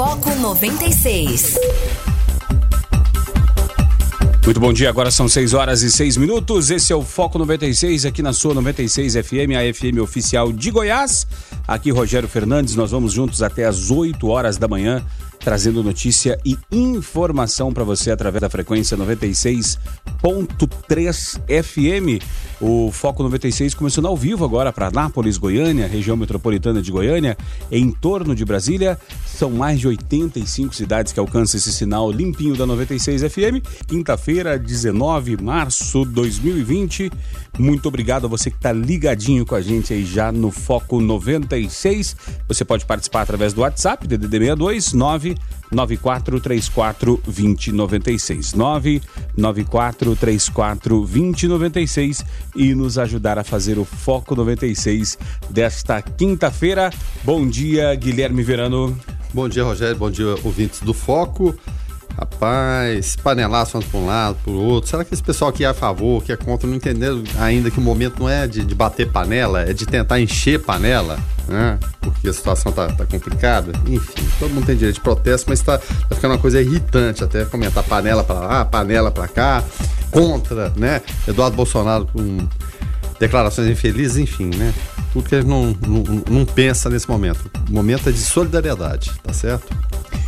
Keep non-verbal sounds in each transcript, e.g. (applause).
Foco 96. Muito bom dia, agora são 6 horas e 6 minutos. Esse é o Foco 96 aqui na sua 96 FM, a FM oficial de Goiás. Aqui Rogério Fernandes, nós vamos juntos até as 8 horas da manhã trazendo notícia e informação para você através da frequência 96.3 FM. O Foco 96 começando ao vivo agora para Nápoles, Goiânia, região metropolitana de Goiânia, em torno de Brasília. São mais de 85 cidades que alcançam esse sinal limpinho da 96 FM. Quinta-feira, 19 de março de 2020. Muito obrigado a você que está ligadinho com a gente aí já no Foco 96. Você pode participar através do WhatsApp, DDD 62 99434 2096. 99434 2096 e nos ajudar a fazer o Foco 96 desta quinta-feira. Bom dia, Guilherme Verano. Bom dia, Rogério. Bom dia, ouvintes do Foco. Rapaz, panelaço para um lado, para o outro. Será que esse pessoal que é a favor, que é contra, não entendeu ainda que o momento não é de, de bater panela, é de tentar encher panela, né? Porque a situação tá, tá complicada. Enfim, todo mundo tem direito de protesto, mas tá, tá ficando uma coisa irritante até comentar panela para lá, panela para cá, contra, né? Eduardo Bolsonaro com declarações infelizes, enfim, né? Tudo que a gente não, não, não pensa nesse momento. O momento é de solidariedade, tá certo?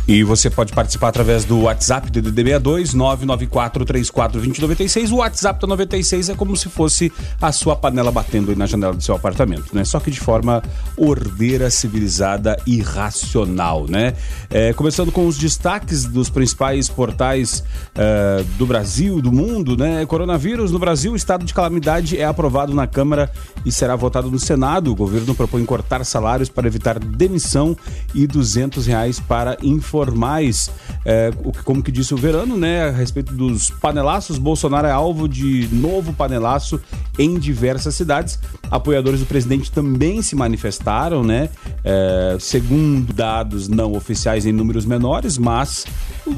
E você pode participar através do WhatsApp do DD62 994342096. O WhatsApp da 96 é como se fosse a sua panela batendo aí na janela do seu apartamento, né? Só que de forma ordeira, civilizada e racional, né? É, começando com os destaques dos principais portais uh, do Brasil, do mundo, né? Coronavírus no Brasil, estado de calamidade é aprovado na Câmara e será votado no Senado. O governo propõe cortar salários para evitar demissão e 200 reais para informais, é, como que disse o Verano, né, a respeito dos panelaços. Bolsonaro é alvo de novo panelaço em diversas cidades. Apoiadores do presidente também se manifestaram, né, é, segundo dados não oficiais em números menores, mas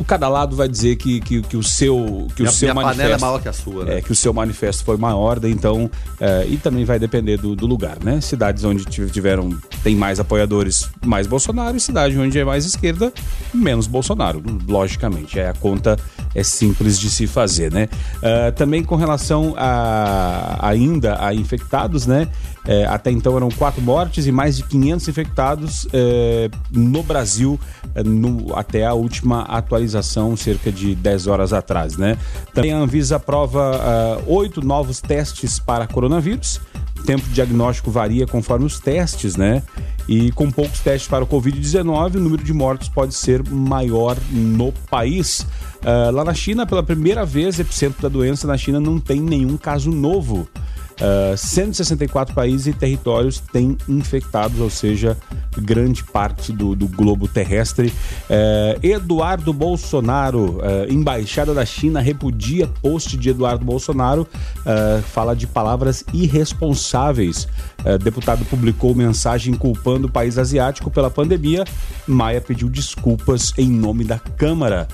cada lado vai dizer que, que, que o seu que minha, o seu minha manifesto panela é maior que a sua, né? é que o seu manifesto foi maior, então é, e também vai depender do, do, lugar, né? Cidades onde tiveram tem mais apoiadores, mais Bolsonaro, e cidade onde é mais esquerda, menos Bolsonaro, logicamente. É, a conta é simples de se fazer, né? Uh, também com relação a, ainda a infectados, né? É, até então eram quatro mortes e mais de 500 infectados é, no Brasil é, no, até a última atualização, cerca de 10 horas atrás, né? Também a Anvisa aprova uh, oito novos testes para coronavírus. O tempo de diagnóstico varia conforme os testes, né? E com poucos testes para o Covid-19, o número de mortos pode ser maior no país. Uh, lá na China, pela primeira vez, epicentro da doença na China não tem nenhum caso novo. Uh, ah, 164 países e territórios têm infectados, ou seja, grande parte do, do globo terrestre. Uh, Eduardo Bolsonaro, uh, embaixada da China, repudia post de Eduardo Bolsonaro, fala de palavras irresponsáveis. deputado publicou mensagem culpando o país asiático pela pandemia. Maia pediu desculpas em nome da Câmara.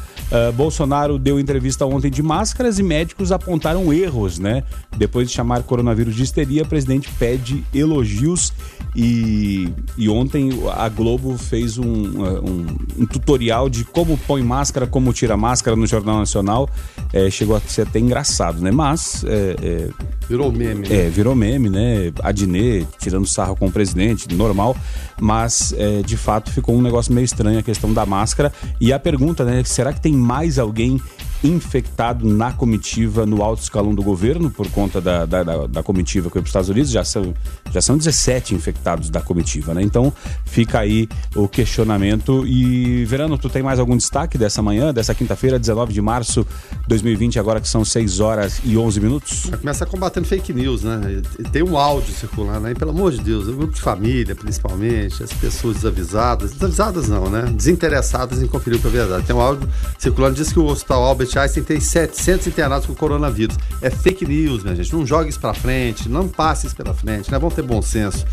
Bolsonaro deu entrevista ontem de máscaras e médicos apontaram erros, né? Depois de chamar coronavírus coronavírus de histeria, o presidente pede elogios e, e ontem a Globo fez um, um, um, tutorial de como põe máscara, como tira máscara no Jornal Nacional. É, chegou a ser até engraçado, né? Mas. É, é, virou meme. Né? É, virou meme, né? Adnet tirando sarro com o presidente, normal. Mas, é, de fato, ficou um negócio meio estranho a questão da máscara. E a pergunta, né? Será que tem mais alguém infectado na comitiva no alto escalão do governo, por conta da, da, da, da comitiva que foi para os Estados Unidos, já são, já são 17 infectados da comitiva, né? Então fica aí o questionamento. E, Verano, tu tem mais algum destaque dessa manhã, dessa quinta-feira, 19 de março de 2020, agora que são 6 horas e 11 minutos? Começa combatendo fake news, né? Tem um áudio circulando aí, pelo amor de Deus, o grupo de família, principalmente, as pessoas desavisadas, desavisadas não, né? Desinteressadas em conferir o que é verdade. Tem um áudio circulando, diz que o Hospital Albert Albert Einstein tem 700 internados com coronavírus. É fake news, minha gente. Não jogue isso para frente, não passe isso pela frente, né? Vamos ter bom senso.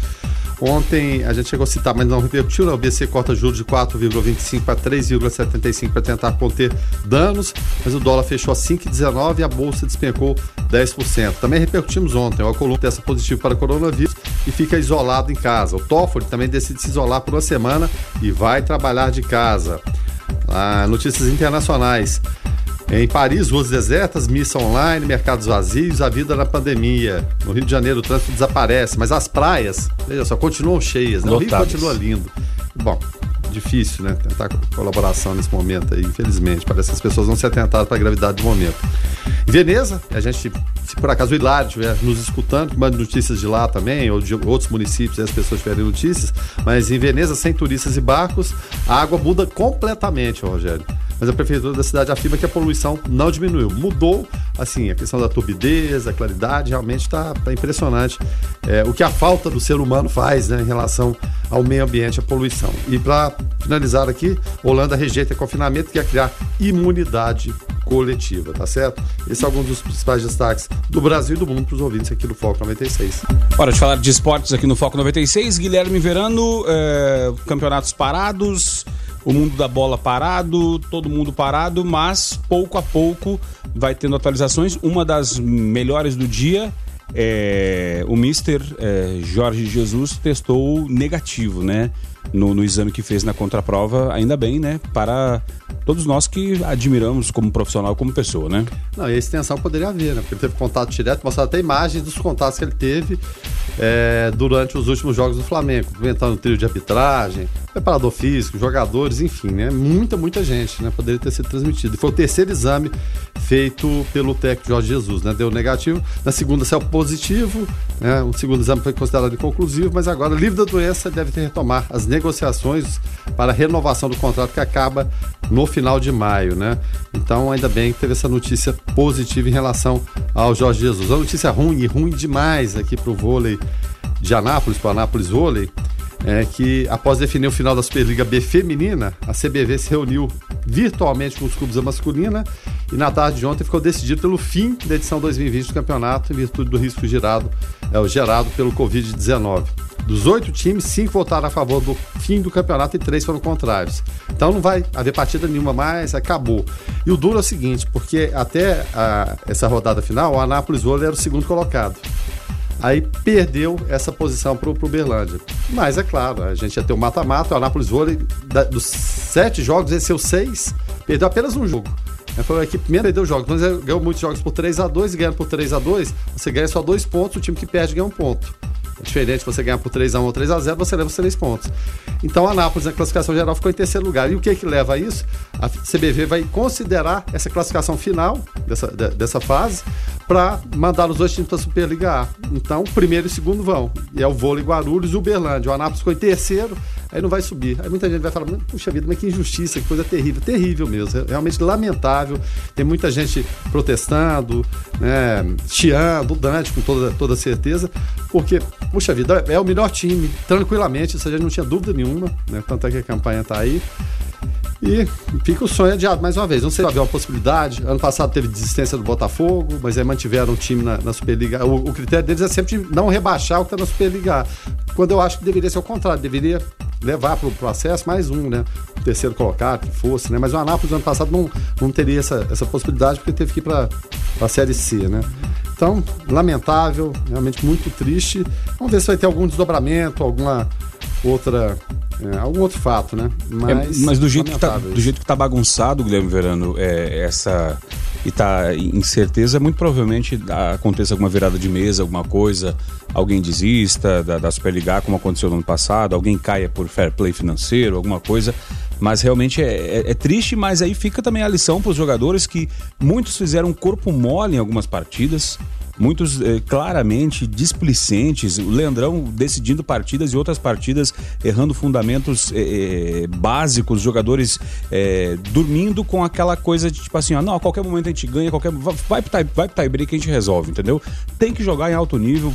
Ontem a gente chegou a citar, mas não repercutiu, né? O BC corta juros de 4,25 para 3,75 para tentar conter danos, mas o dólar fechou a 5,19 e a bolsa despencou 10%. Também repercutimos ontem, o Alcolumbre testa positivo para coronavírus e fica isolado em casa. O Toffoli também decide se isolar por uma semana e vai trabalhar de casa. Ah, notícias internacionais. Em Paris, ruas desertas, missa online, mercados vazios, a vida na pandemia. No Rio de Janeiro, o trânsito desaparece, mas as praias, veja só, continuam cheias, né? O Rio continua lindo. Bom, difícil, né? Tentar colaboração nesse momento aí, infelizmente. Parece que as pessoas não se atentaram para a gravidade do momento. Em Veneza, a gente, se por acaso o Hilário estiver nos escutando, que mande notícias de lá também, ou de outros municípios, as pessoas tiverem notícias, mas em Veneza, sem turistas e barcos, a água muda completamente, Rogério mas a prefeitura da cidade afirma que a poluição não diminuiu. Mudou, assim, a questão da turbidez, a claridade, realmente está tá impressionante é, o que a falta do ser humano faz né, em relação ao meio ambiente, a poluição. E para finalizar aqui, Holanda rejeita confinamento que quer criar imunidade coletiva, tá certo? Esse é algum dos principais destaques do Brasil e do mundo para os ouvintes aqui no Foco 96. Hora de falar de esportes aqui no Foco 96. Guilherme Verano, é, campeonatos parados, o mundo da bola parado, todo mundo parado, mas pouco a pouco vai tendo atualizações. Uma das melhores do dia é o Mister é, Jorge Jesus testou negativo, né? No, no exame que fez na contraprova, ainda bem, né? Para todos nós que admiramos como profissional, como pessoa, né? Não, e a extensão poderia haver, né? Porque ele teve contato direto, mostrado até imagens dos contatos que ele teve é, durante os últimos jogos do Flamengo, comentando o trio de arbitragem, preparador físico, jogadores, enfim, né? Muita, muita gente, né? Poderia ter sido transmitido. E foi o terceiro exame feito pelo técnico Jorge Jesus, né? Deu negativo. Na segunda saiu positivo, né? O segundo exame foi considerado inconclusivo, mas agora, livre da doença, deve ter retomar as negociações para a renovação do contrato que acaba no final de maio, né? Então, ainda bem que teve essa notícia positiva em relação ao Jorge Jesus. Uma notícia ruim ruim demais aqui para o vôlei de Anápolis, para o Anápolis Vôlei, é que após definir o final da Superliga B feminina, a CBV se reuniu virtualmente com os clubes da masculina e na tarde de ontem ficou decidido pelo fim da edição 2020 do campeonato em virtude do risco gerado, é, gerado pelo Covid-19. Dos oito times, cinco votaram a favor do fim do campeonato e três foram contrários. Então não vai haver partida nenhuma mais, acabou. E o duro é o seguinte, porque até a, essa rodada final, o Anápolis Vôlei era o segundo colocado. Aí perdeu essa posição para o Berlândia. Mas é claro, a gente ia ter o mata-mata, o Anápolis Vôlei, da, dos sete jogos, venceu seis, perdeu apenas um jogo. Foi a equipe primeiro perdeu jogos. Então, ganhou muitos jogos por 3 a 2 e ganhando por 3 a 2 você ganha só dois pontos, o time que perde ganha um ponto. É diferente você ganhar por 3x1 ou 3x0, você leva os 3 pontos. Então a Anápolis, na classificação geral, ficou em terceiro lugar. E o que que leva a isso? A CBV vai considerar essa classificação final dessa, de, dessa fase para mandar os dois times para a Superliga A. Então, primeiro e segundo vão. E é o vôlei Guarulhos e o Uberlândia. O Anápolis ficou em terceiro, aí não vai subir. Aí muita gente vai falar, puxa vida, mas que injustiça, que coisa terrível. Terrível mesmo, é realmente lamentável. Tem muita gente protestando, né, chiando Dante com toda, toda certeza, porque, puxa vida, é o melhor time, tranquilamente, isso a gente não tinha dúvida nenhuma, né? Tanto é que a campanha está aí. E fica o sonho adiado mais uma vez. Não sei se haver uma possibilidade. Ano passado teve desistência do Botafogo, mas aí mantiveram o time na, na Superliga. O, o, critério deles é sempre não rebaixar o que está na Superliga. Quando eu acho que deveria ser o contrário, deveria levar para o processo mais um, né? O terceiro colocado, que fosse, né? Mas o Anápolis ano passado não, não teria essa, essa possibilidade porque teve que ir para a Série C, né? Então, lamentável, realmente muito triste. Vamos ver se vai ter algum desdobramento, alguma outra é, algum outro fato, né? Mas, é, mas do, jeito que tá, do jeito que tá bagunçado, Guilherme Verano, é, essa. E tá incerteza, muito provavelmente aconteça alguma virada de mesa, alguma coisa, alguém desista da, da Superliga, como aconteceu no ano passado, alguém caia por fair play financeiro, alguma coisa. Mas realmente é, é, é triste, mas aí fica também a lição para os jogadores que muitos fizeram corpo mole em algumas partidas muitos eh, claramente displicentes, o Leandrão decidindo partidas e outras partidas errando fundamentos eh, eh básicos, jogadores dormindo com aquela coisa de tipo assim, ó, não, a qualquer momento a gente ganha, qualquer vai pro tie, vai pro tie a gente resolve, entendeu? Tem que jogar em alto nível,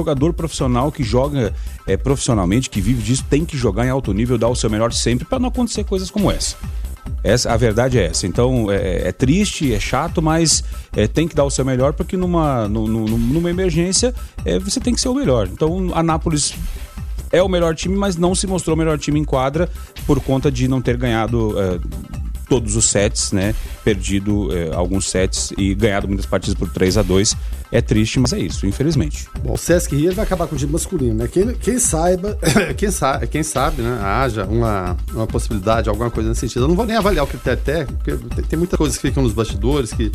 jogador profissional que joga eh, profissionalmente, que vive disso, tem que jogar em alto nível, dar o seu melhor sempre para não acontecer coisas como essa. Essa, a verdade é essa. Então é, é triste, é chato, mas é, tem que dar o seu melhor porque numa, no, no, numa emergência é, você tem que ser o melhor. Então a Nápoles é o melhor time, mas não se mostrou o melhor time em quadra por conta de não ter ganhado é, todos os sets, né? Perdido é, alguns sets e ganhado muitas partidas por 3 a 2 É triste, mas é isso, infelizmente. Bom, o Sesc Rio vai acabar com o time masculino, né? Quem, quem saiba, (coughs) quem sabe, quem sabe, né? Haja uma, uma possibilidade, alguma coisa nesse sentido. Eu não vou nem avaliar o critério técnico, porque tem, tem muitas coisas que ficam nos bastidores que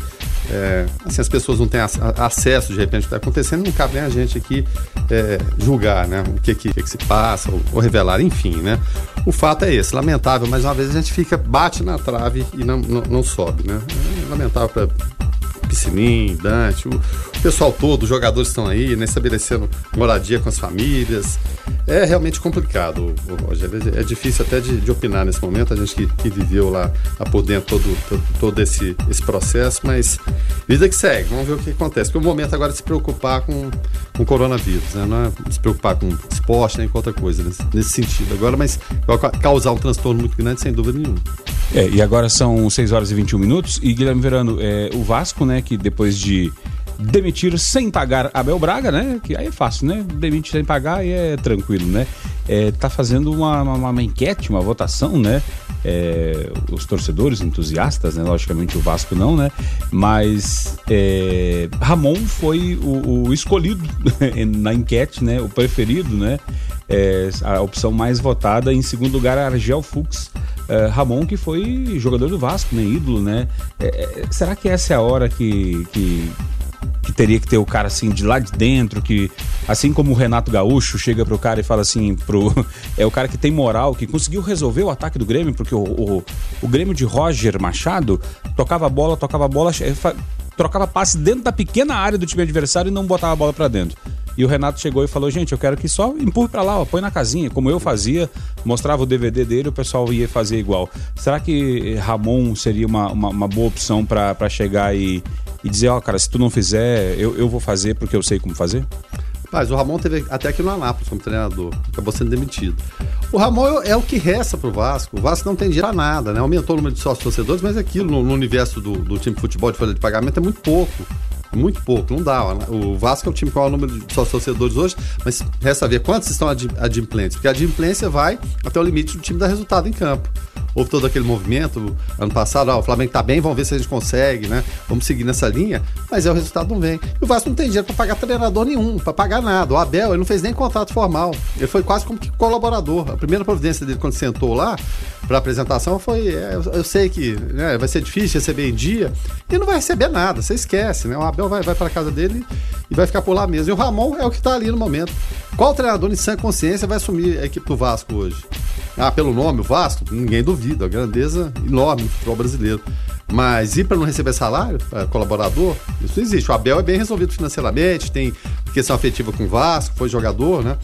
é, assim, as pessoas não têm acesso de repente ao que está acontecendo, não cabe nem a gente aqui é, julgar, né? O que, que, que, se passa, ou, ou, revelar, enfim, né? O fato é esse, lamentável, mais uma vez a gente fica, bate na trave e não, não, não sobe, né? É lamentável para Piscinim, Dante, o, pessoal todo, os jogadores estão aí, né, estabelecendo moradia com as famílias. É realmente complicado, Rogério. É difícil até de, de, opinar nesse momento, a gente que, que viveu lá, lá, por dentro todo, todo, esse, esse processo, mas vida que segue, vamos ver o que acontece. Porque o momento agora é se preocupar com, com o coronavírus, né? não é se preocupar com esporte nem com outra coisa nesse, nesse sentido. Agora, mas vai causar um transtorno muito grande, sem dúvida nenhuma. É, e agora são 6 horas e 21 minutos, e Guilherme Verano, é, o Vasco, né, que depois de demitir sem pagar Abel Braga, né? Que aí é fácil, né? Demitir sem pagar e é tranquilo, né? É, tá fazendo uma, uma, uma enquete, uma votação, né? É, os torcedores entusiastas, né? Logicamente o Vasco não, né? Mas é, Ramon foi o, o escolhido (laughs) na enquete, né? O preferido, né? É, a opção mais votada. Em segundo lugar, Argel Fux. É, Ramon, que foi jogador do Vasco, né? Ídolo, né? É, é, será que essa é a hora que, que, que teria que ter o cara assim de lá de dentro, que assim como o Renato Gaúcho chega pro cara e fala assim, pro (laughs) é o cara que tem moral, que conseguiu resolver o ataque do Grêmio, porque o, o, o Grêmio de Roger Machado tocava a bola, tocava a bola, trocava passe dentro da pequena área do time adversário e não botava a bola para dentro. E o Renato chegou e falou: gente, eu quero que só empurre para lá, ó, põe na casinha, como eu fazia, mostrava o DVD dele, o pessoal ia fazer igual. Será que Ramon seria uma, uma, uma boa opção para chegar e, e dizer: ó, oh, cara, se tu não fizer, eu, eu vou fazer porque eu sei como fazer? Mas o Ramon teve até aqui no Anápolis como treinador, acabou sendo demitido. O Ramon é, o que resta pro Vasco. O Vasco não tem dinheiro pra nada, né? Aumentou o número de sócios torcedores, mas aquilo no, no universo do, do, time de futebol de folha de pagamento é muito pouco. Muito pouco, não dá. O Vasco é o time com o número de sócios torcedores hoje, mas resta ver quantos estão adimplentes, porque a adimplência vai até o limite do time dar resultado em campo houve todo aquele movimento ano passado, ah, o Flamengo tá bem, vamos ver se a gente consegue, né? Vamos seguir nessa linha, mas é o resultado não vem. E o Vasco não tem dinheiro para pagar treinador nenhum, para pagar nada. O Abel, ele não fez nem contrato formal. Ele foi quase como que colaborador. A primeira providência dele quando sentou lá para apresentação foi, é, eu, sei que né, vai ser difícil receber em dia, e não vai receber nada, você esquece, né? O Abel vai, vai para casa dele e vai ficar por lá mesmo. E o Ramon é o que tá ali no momento. Qual treinador em sã consciência vai assumir a equipe do Vasco hoje? Ah, pelo nome, o Vasco, ninguém duvida, a grandeza enorme do futebol brasileiro. Mas ir para não receber salário, colaborador, isso existe. O Abel é bem resolvido financeiramente, tem questão afetiva com o Vasco, foi jogador, né?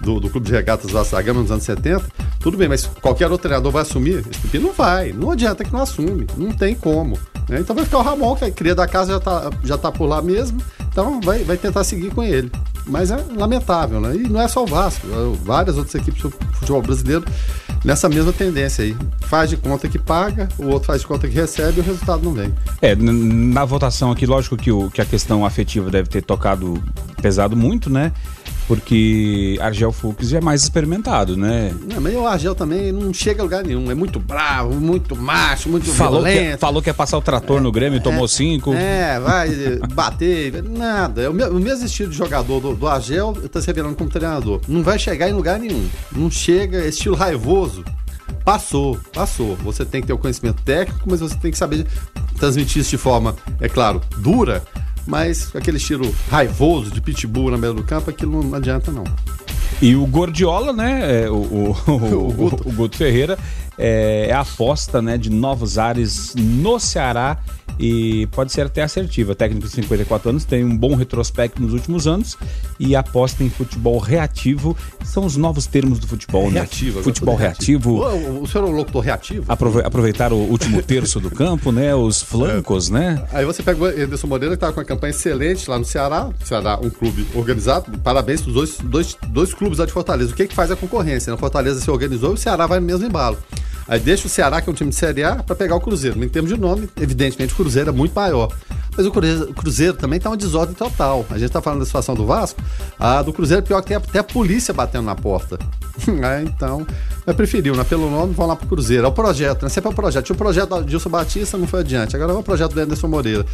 Do, do Clube de Regatas Vasco da Gama nos anos 70. Tudo bem, mas qualquer outro treinador vai assumir? Esse Não vai. Não adianta que não assume. Não tem como. Né? Então vai ficar o Ramon, que é cria da casa já tá, já tá por lá mesmo. Então vai, vai tentar seguir com ele. Mas é lamentável, né? E não é só o Vasco, é várias outras equipes do futebol brasileiro nessa mesma tendência aí. Faz de conta que paga, o outro faz de conta que recebe e o resultado não vem. É, na votação aqui, lógico que, o, que a questão afetiva deve ter tocado pesado muito, né? Porque Argel Fux é mais experimentado, né? Não, mas o Argel também não chega a lugar nenhum. É muito bravo, muito macho, muito falou violento. Que, falou que ia passar o trator é, no Grêmio, e tomou é, cinco. É, vai bater, nada. É o, o mesmo estilo de jogador do, do Argel está se revelando como treinador. Não vai chegar em lugar nenhum. Não chega, estilo raivoso. Passou, passou. Você tem que ter o conhecimento técnico, mas você tem que saber transmitir isso de forma, é claro, dura, mas aquele estilo raivoso de pitbull na beira do campo, aquilo não adianta não. E o Gordiola, né, é, o, o, (laughs) o, o, Guto. o Guto Ferreira, é, é a aposta né, de novos ares no Ceará e pode ser até assertiva. Técnico de 54 anos tem um bom retrospecto nos últimos anos e aposta em futebol reativo. São os novos termos do futebol, né? Reativo. Futebol reativo. reativo. O, o senhor é um locutor reativo? aproveitar o último terço do campo, né? Os flancos, é. né? Aí você pega o Anderson Moreira, que estava com uma campanha excelente lá no Ceará. Ceará, um clube organizado. Parabéns para os dois, dois, dois clubes lá de Fortaleza. O que, que faz a concorrência? A Fortaleza se organizou e o Ceará vai no mesmo embalo. Aí deixa o Ceará, que é um time de Série A, para pegar o Cruzeiro. Em termos de nome, evidentemente o Cruzeiro é muito maior. Mas o Cruzeiro, o Cruzeiro também está uma desordem total. A gente está falando da situação do Vasco. A do Cruzeiro, pior que tem até a polícia batendo na porta. Né? (laughs) Então, eu preferiu, né? Pelo nome, vão lá pro Cruzeiro. É o projeto, né? Sempre é o projeto. Tinha o projeto do Dilson Batista, não foi adiante. Agora é o projeto do Anderson Moreira.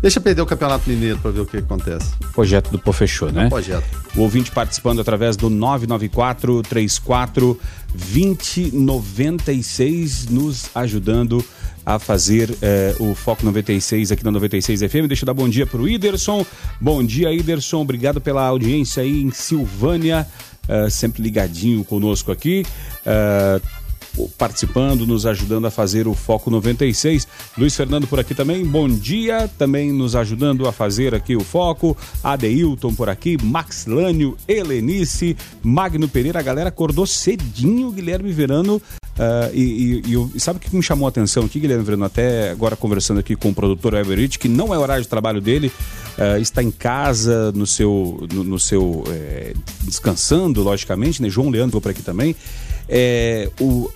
Deixa perder o Campeonato Mineiro para ver o que acontece. Projeto do Pô Fechou, né? É um projeto. O ouvinte participando através do 994 34 2096 nos ajudando a fazer eh, o Foco 96 aqui na 96 FM. Deixa eu dar bom dia para o Iderson. Bom dia, Iderson. Obrigado pela audiência aí em Silvânia, uh, sempre ligadinho conosco aqui. Uh, participando, nos ajudando a fazer o Foco 96. Luiz Fernando por aqui também, bom dia, também nos ajudando a fazer aqui o Foco. Adeilton por aqui, Max Lânio, Helenice, Magno Pereira, a galera acordou cedinho, Guilherme Verano. Uh, e, e, e, sabe o que me chamou a atenção aqui, Guilherme Verano? Até agora conversando aqui com o produtor Everett, que não é horário de trabalho dele, uh, está em casa, no seu, no, no seu é, descansando, logicamente, né? João Leandro por aqui também. É, o,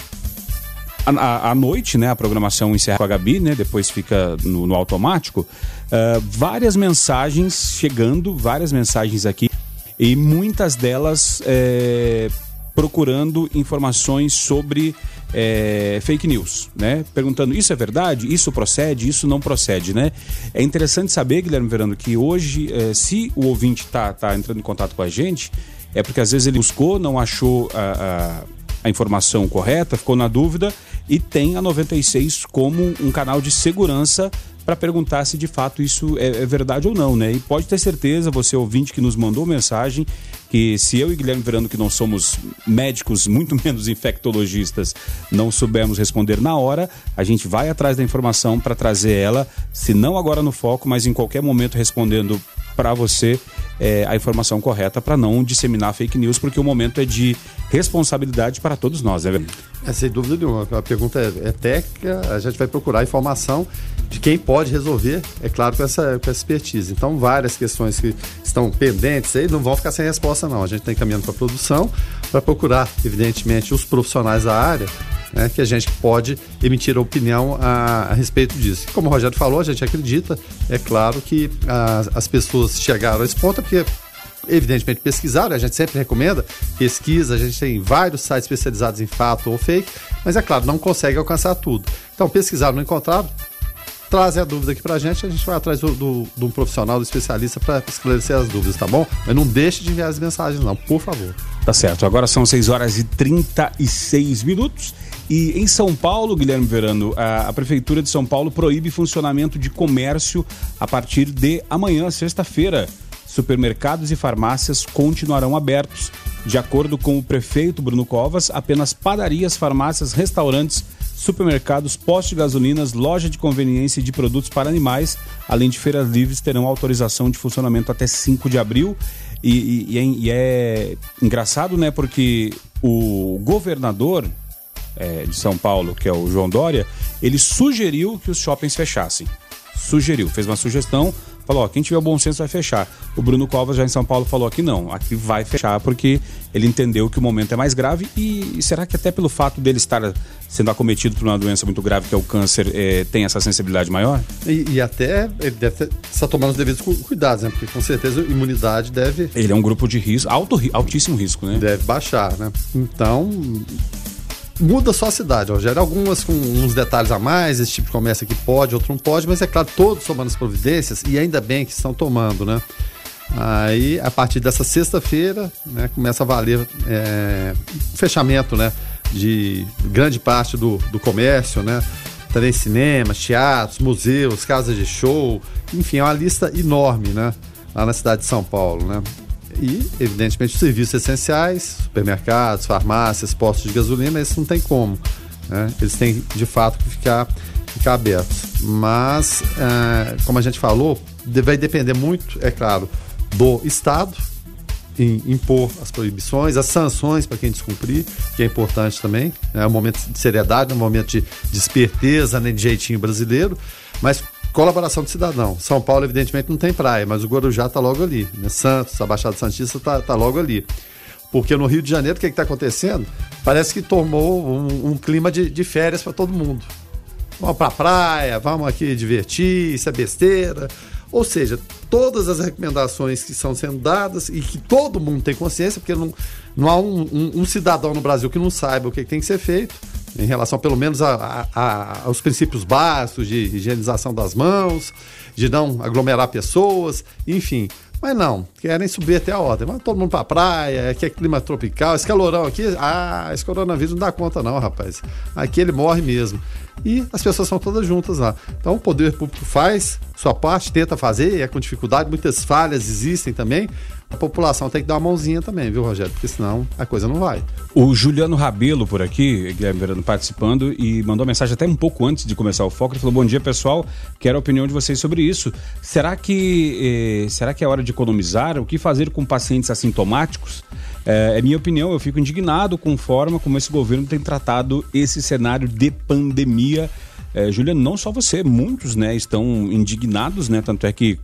à noite, né, a programação encerra com a Gabi, né, depois fica no, no automático. Uh, várias mensagens chegando, várias mensagens aqui, e muitas delas é, procurando informações sobre é, fake news, né? Perguntando isso é verdade, isso procede, isso não procede, né? É interessante saber, Guilherme Verano, que hoje, é, se o ouvinte está tá entrando em contato com a gente, é porque às vezes ele buscou, não achou a, a a informação correta, ficou na dúvida e tem a 96 como um canal de segurança para perguntar se de fato isso é, é, verdade ou não, né? E pode ter certeza, você ouvinte que nos mandou mensagem, que se eu e Guilherme Verano, que não somos médicos, muito (laughs) menos infectologistas, não soubermos responder na hora, a gente vai atrás da informação para trazer ela, se não agora no foco, mas em qualquer momento respondendo para você é, a informação correta para não disseminar fake news, porque o momento é de responsabilidade para todos nós, né? É, sem dúvida nenhuma. A pergunta é, é técnica, a gente vai procurar informação de quem pode resolver, é claro, com essa, com essa expertise. Então, várias questões que estão pendentes aí não vão ficar sem resposta, não. A gente está encaminhando para a produção para procurar, evidentemente, os profissionais da área né, que a gente pode emitir opinião a, a, respeito disso. Como o Rogério falou, a gente acredita, é claro que a, as pessoas chegaram a esse ponto porque evidentemente pesquisaram, a gente sempre recomenda pesquisa, a gente tem vários sites especializados em fato ou fake, mas é claro, não consegue alcançar tudo. Então pesquisaram, não encontraram, trazem a dúvida aqui pra gente, a gente vai atrás do, do, de um profissional, do especialista para esclarecer as dúvidas, tá bom? Mas não deixe de enviar as mensagens não, por favor. Tá certo, agora são 6 horas e 36 minutos. E em São Paulo, Guilherme Verano, a, a, Prefeitura de São Paulo proíbe funcionamento de comércio a partir de amanhã, sexta-feira. Supermercados e farmácias continuarão abertos. De acordo com o prefeito Bruno Covas, apenas padarias, farmácias, restaurantes, supermercados, postos de gasolinas, loja de conveniência e de produtos para animais, além de feiras livres, terão autorização de funcionamento até 5 de abril. E, e, é, e é engraçado, né? Porque o governador é, de São Paulo, que é o João Dória, ele sugeriu que os shoppings fechassem. Sugeriu, fez uma sugestão, falou: ó, quem tiver o bom senso vai fechar. O Bruno Covas já em São Paulo falou que não, aqui vai fechar porque ele entendeu que o momento é mais grave e, e será que até pelo fato dele estar sendo acometido por uma doença muito grave que é o câncer é, tem essa sensibilidade maior? E, e até ele deve estar tomando os devidos cuidados, né? Porque com certeza a imunidade deve. Ele é um grupo de risco, alto, altíssimo risco, né? Deve baixar, né? Então muda só a cidade, Rogério. Algumas com uns detalhes a mais, esse tipo de comércio aqui pode, outro não pode, mas é claro, todos tomando as providências, e ainda bem que estão tomando, né? Aí, a partir dessa sexta-feira, né, começa a valer é, fechamento, né, de grande parte do, do comércio, né? Também cinemas, teatros, museus, casas de show, enfim, é uma lista enorme, né? Lá na cidade de São Paulo, né? E, evidentemente, os serviços essenciais, supermercados, farmácias, postos de gasolina, isso não tem como. Né? Eles têm, de fato, que ficar, ficar abertos. Mas, é, como a gente falou, vai depender muito, é claro, do Estado em impor as proibições, as sanções para quem descumprir, que é importante também. É um momento de seriedade, é um momento de, de esperteza, né, de jeitinho brasileiro. Mas Colaboração do cidadão. São Paulo, evidentemente, não tem praia, mas o Guarujá está logo ali. Né? Santos, a Baixada Santista está tá logo ali. Porque no Rio de Janeiro, o que está acontecendo? Parece que tomou um, um clima de, de férias para todo mundo. Vamos para a praia, vamos aqui divertir, isso é besteira. Ou seja, todas as recomendações que estão sendo dadas e que todo mundo tem consciência, porque não, Não há um, um, um cidadão no Brasil que não saiba o que tem que ser feito em relação, pelo menos, a, a, aos princípios básicos de higienização das mãos, de não aglomerar pessoas, enfim. Mas não, querem subir até a ordem. Vai todo mundo pra praia, aqui é clima tropical, esse calorão aqui, ah, esse coronavírus não dá conta não, rapaz. Aqui ele morre mesmo. E as pessoas são todas juntas lá. Então o poder público faz sua parte, tenta fazer, é com dificuldade, muitas falhas existem também, a população tem que dar uma mãozinha também, viu, Rogério? Porque senão a coisa não vai. O Juliano Rabelo por aqui, Guilherme Verano, participando e mandou mensagem até um pouco antes de começar o foco. Ele falou: Bom dia, pessoal. Quero a opinião de vocês sobre isso. Será que, eh, será que é hora de economizar? O que fazer com pacientes assintomáticos? É, é minha opinião, eu fico indignado com a forma como esse governo tem tratado esse cenário de pandemia. É, Juliano, não só você, muitos né, estão indignados, né? Tanto é que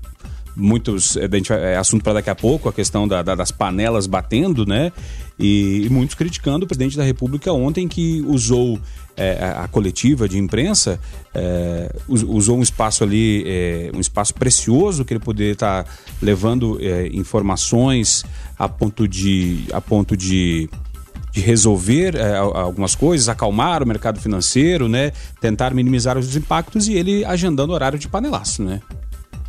muitos é, assunto para daqui a pouco a questão da, da, das panelas batendo, né? E, e, muitos criticando o presidente da República ontem que usou é, a, a, coletiva de imprensa é, usou um espaço ali é, um espaço precioso que ele poderia estar tá levando informações a ponto de a ponto de de resolver é, algumas coisas, acalmar o mercado financeiro, né? Tentar minimizar os impactos e ele agendando horário de panelaço, né?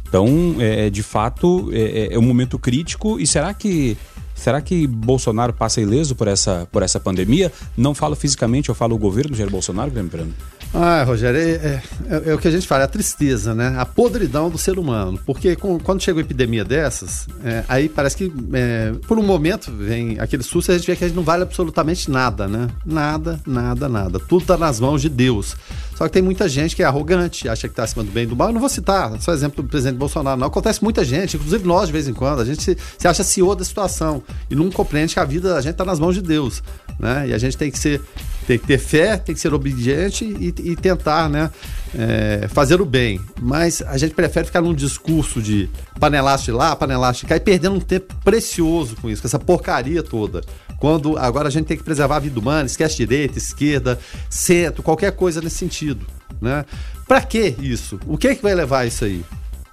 Então, é, é, de fato, é, é, é um momento crítico. E será que Será que Bolsonaro passa ileso por essa, por essa pandemia? Não falo fisicamente, eu falo o governo Jair Bolsonaro, Guilherme. Ah, Rogério, é, é, é, é, o que a gente fala, é a tristeza, né? A podridão do ser humano. Porque com, quando chega uma epidemia dessas, é, aí parece que é, por um momento vem aquele susto e a gente vê que a gente não vale absolutamente nada, né? Nada, nada, nada. Tudo está nas mãos de Deus. Só que tem muita gente que é arrogante, acha que está acima do bem e do mal. Eu não vou citar só exemplo do presidente Bolsonaro, não. Acontece muita gente, inclusive nós de vez em quando. A gente se, se acha CEO da situação e não compreende que a vida da gente está nas mãos de Deus, né? E a gente tem que ser tem que ter fé, tem que ser obediente e, e tentar, né, é, fazer o bem. Mas a gente prefere ficar num discurso de panelaço de lá, panelaço de cá e perdendo um tempo precioso com isso, com essa porcaria toda. Quando agora a gente tem que preservar a vida humana, esquece direita, esquerda, centro, qualquer coisa nesse sentido, né? Para que isso? O que é que vai levar isso aí?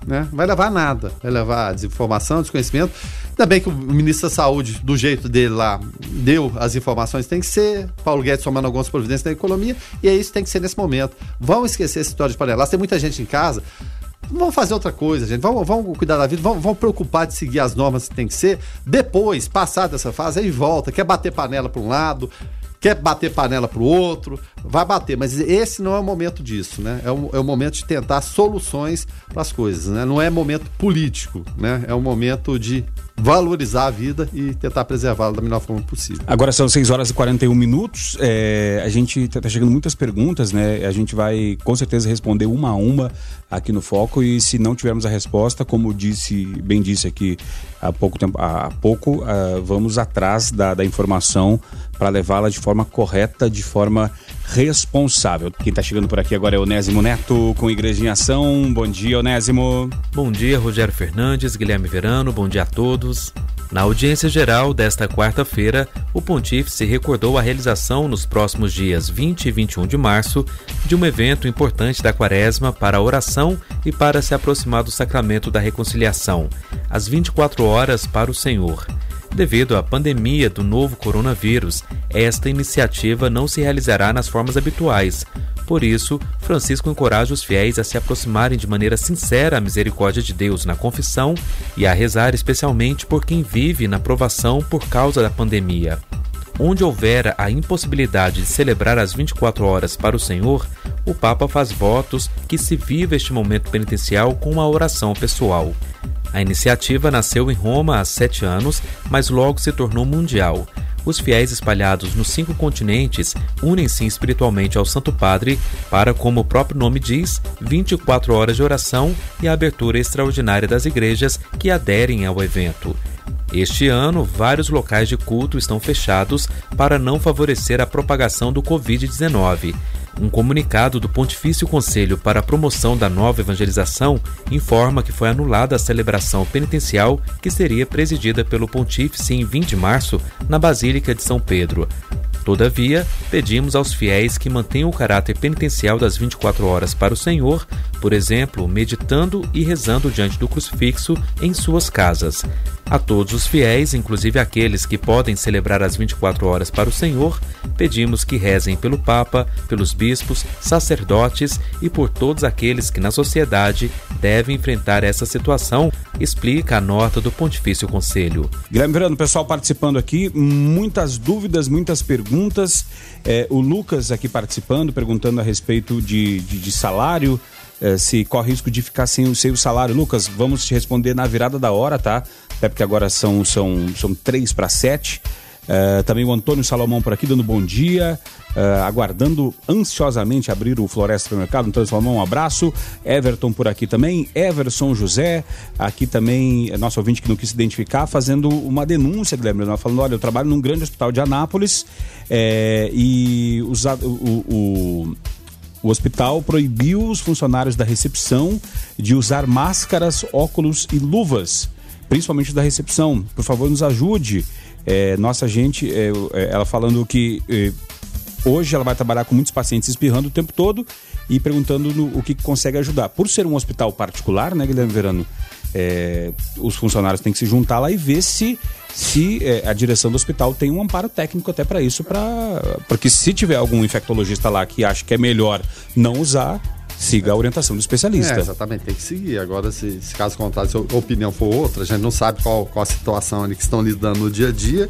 Né? Vai levar nada, vai levar desinformação, desconhecimento. Ainda bem que o ministro da Saúde, do jeito dele lá, deu as informações, tem que ser. Paulo Guedes tomando algumas providências na economia, e é isso que tem que ser nesse momento. Vão esquecer essa história de panelaço. Tem muita gente em casa. Vamos fazer outra coisa, gente. Vamos, vamos cuidar da vida, vamos, vamos preocupar de seguir as normas que tem que ser. Depois, passar dessa fase, aí volta. Quer bater panela para um lado, quer bater panela para o outro, vai bater, mas esse não é o momento disso, né? É o, é o momento de tentar soluções para as coisas, né? Não é momento político, né? É um momento de valorizar a vida e tentar preservá-la da melhor forma possível. Agora são 6 horas e 41 minutos. É, a gente está tá chegando muitas perguntas, né? A gente vai com certeza responder uma a uma aqui no Foco e se não tivermos a resposta, como disse, bem disse aqui há pouco tempo, há pouco, uh, vamos atrás da, da informação para levá-la de forma correta, de forma responsável. Quem está chegando por aqui agora é Onésimo Neto com Igreja em Ação. Bom dia, Onésimo. Bom dia, Rogério Fernandes, Guilherme Verano, bom dia a todos. Na audiência geral desta quarta-feira, o Pontífice recordou a realização nos próximos dias 20 e 21 de março de um evento importante da Quaresma para a oração e para se aproximar do sacramento da reconciliação, às 24 horas para o Senhor. Devido à pandemia do novo coronavírus, esta iniciativa não se realizará nas formas habituais. Por isso, Francisco encoraja os fiéis a se aproximarem de maneira sincera à misericórdia de Deus na confissão e a rezar especialmente por quem vive na provação por causa da pandemia. Onde houver a impossibilidade de celebrar as 24 horas para o Senhor, o Papa faz votos que se viva este momento penitencial com uma oração pessoal. A iniciativa nasceu em Roma há sete anos, mas logo se tornou mundial. Os fiéis espalhados nos cinco continentes unem-se espiritualmente ao Santo Padre para, como o próprio nome diz, 24 horas de oração e a abertura extraordinária das igrejas que aderem ao evento. Este ano, vários locais de culto estão fechados para não favorecer a propagação do Covid-19. Um comunicado do Pontifício Conselho para a Promoção da Nova Evangelização informa que foi anulada a celebração penitencial que seria presidida pelo Pontífice em 20 de março na Basílica de São Pedro. Todavia, pedimos aos fiéis que mantenham o caráter penitencial das 24 horas para o Senhor, por exemplo, meditando e rezando diante do crucifixo em suas casas. A todos os fiéis, inclusive aqueles que podem celebrar as 24 horas para o Senhor, pedimos que rezem pelo Papa, pelos bispos, sacerdotes e por todos aqueles que na sociedade devem enfrentar essa situação, explica a nota do Pontifício Conselho. Guilherme Verano, pessoal participando aqui, muitas dúvidas, muitas perguntas. É, o Lucas aqui participando, perguntando a respeito de, de, de salário. É, se corre risco de ficar sem, sem o salário. Lucas, vamos te responder na virada da hora, tá? Até porque agora são, são, são três para sete. Uh, também o Antônio Salomão por aqui dando bom dia, uh, aguardando ansiosamente abrir o Floresta Supermercado. Antônio Salomão, um abraço. Everton por aqui também. Everson José, aqui também, nosso ouvinte que não quis se identificar, fazendo uma denúncia, Guilherme, falando: olha, eu trabalho num grande hospital de Anápolis é, e os, o, o o hospital proibiu os funcionários da recepção de usar máscaras, óculos e luvas, principalmente da recepção. Por favor, nos ajude. É, nossa gente, é, é ela falando que é, hoje ela vai trabalhar com muitos pacientes espirrando o tempo todo e perguntando no, o que consegue ajudar. Por ser um hospital particular, né, Guilherme Verano? É, os funcionários têm que se juntar lá e ver se se é, a direção do hospital tem um amparo técnico até para isso, para porque se tiver algum infectologista lá que acha que é melhor não usar, siga a orientação do especialista. É, exatamente, tem que seguir. Agora, se, se caso contrário, se a opinião for outra, a gente não sabe qual, qual a situação ali que estão lidando no dia a dia.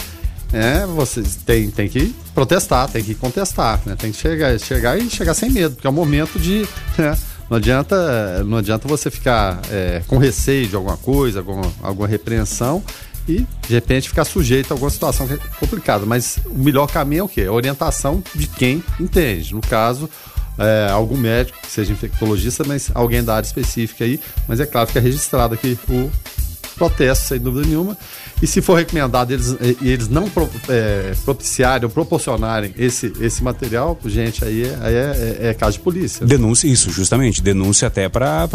É, você tem, tem que protestar, tem que contestar, né? Tem que chegar, chegar e chegar sem medo, porque é o momento de. Né? Não adianta, não adianta você ficar é, com receio de alguma coisa, alguma, alguma repreensão e de repente ficar sujeito a alguma situação é complicada. Mas o melhor caminho é o quê? A orientação de quem entende. No caso, é, algum médico, que seja infectologista, mas alguém da área específica aí. Mas é claro, fica registrado aqui o protesto, sem dúvida nenhuma. E se for recomendado eles, e eles não pro, é, propiciarem ou proporcionarem esse, esse material, gente, aí, é, aí é, é, é caso de polícia. Denúncia, isso, justamente. Denúncia até para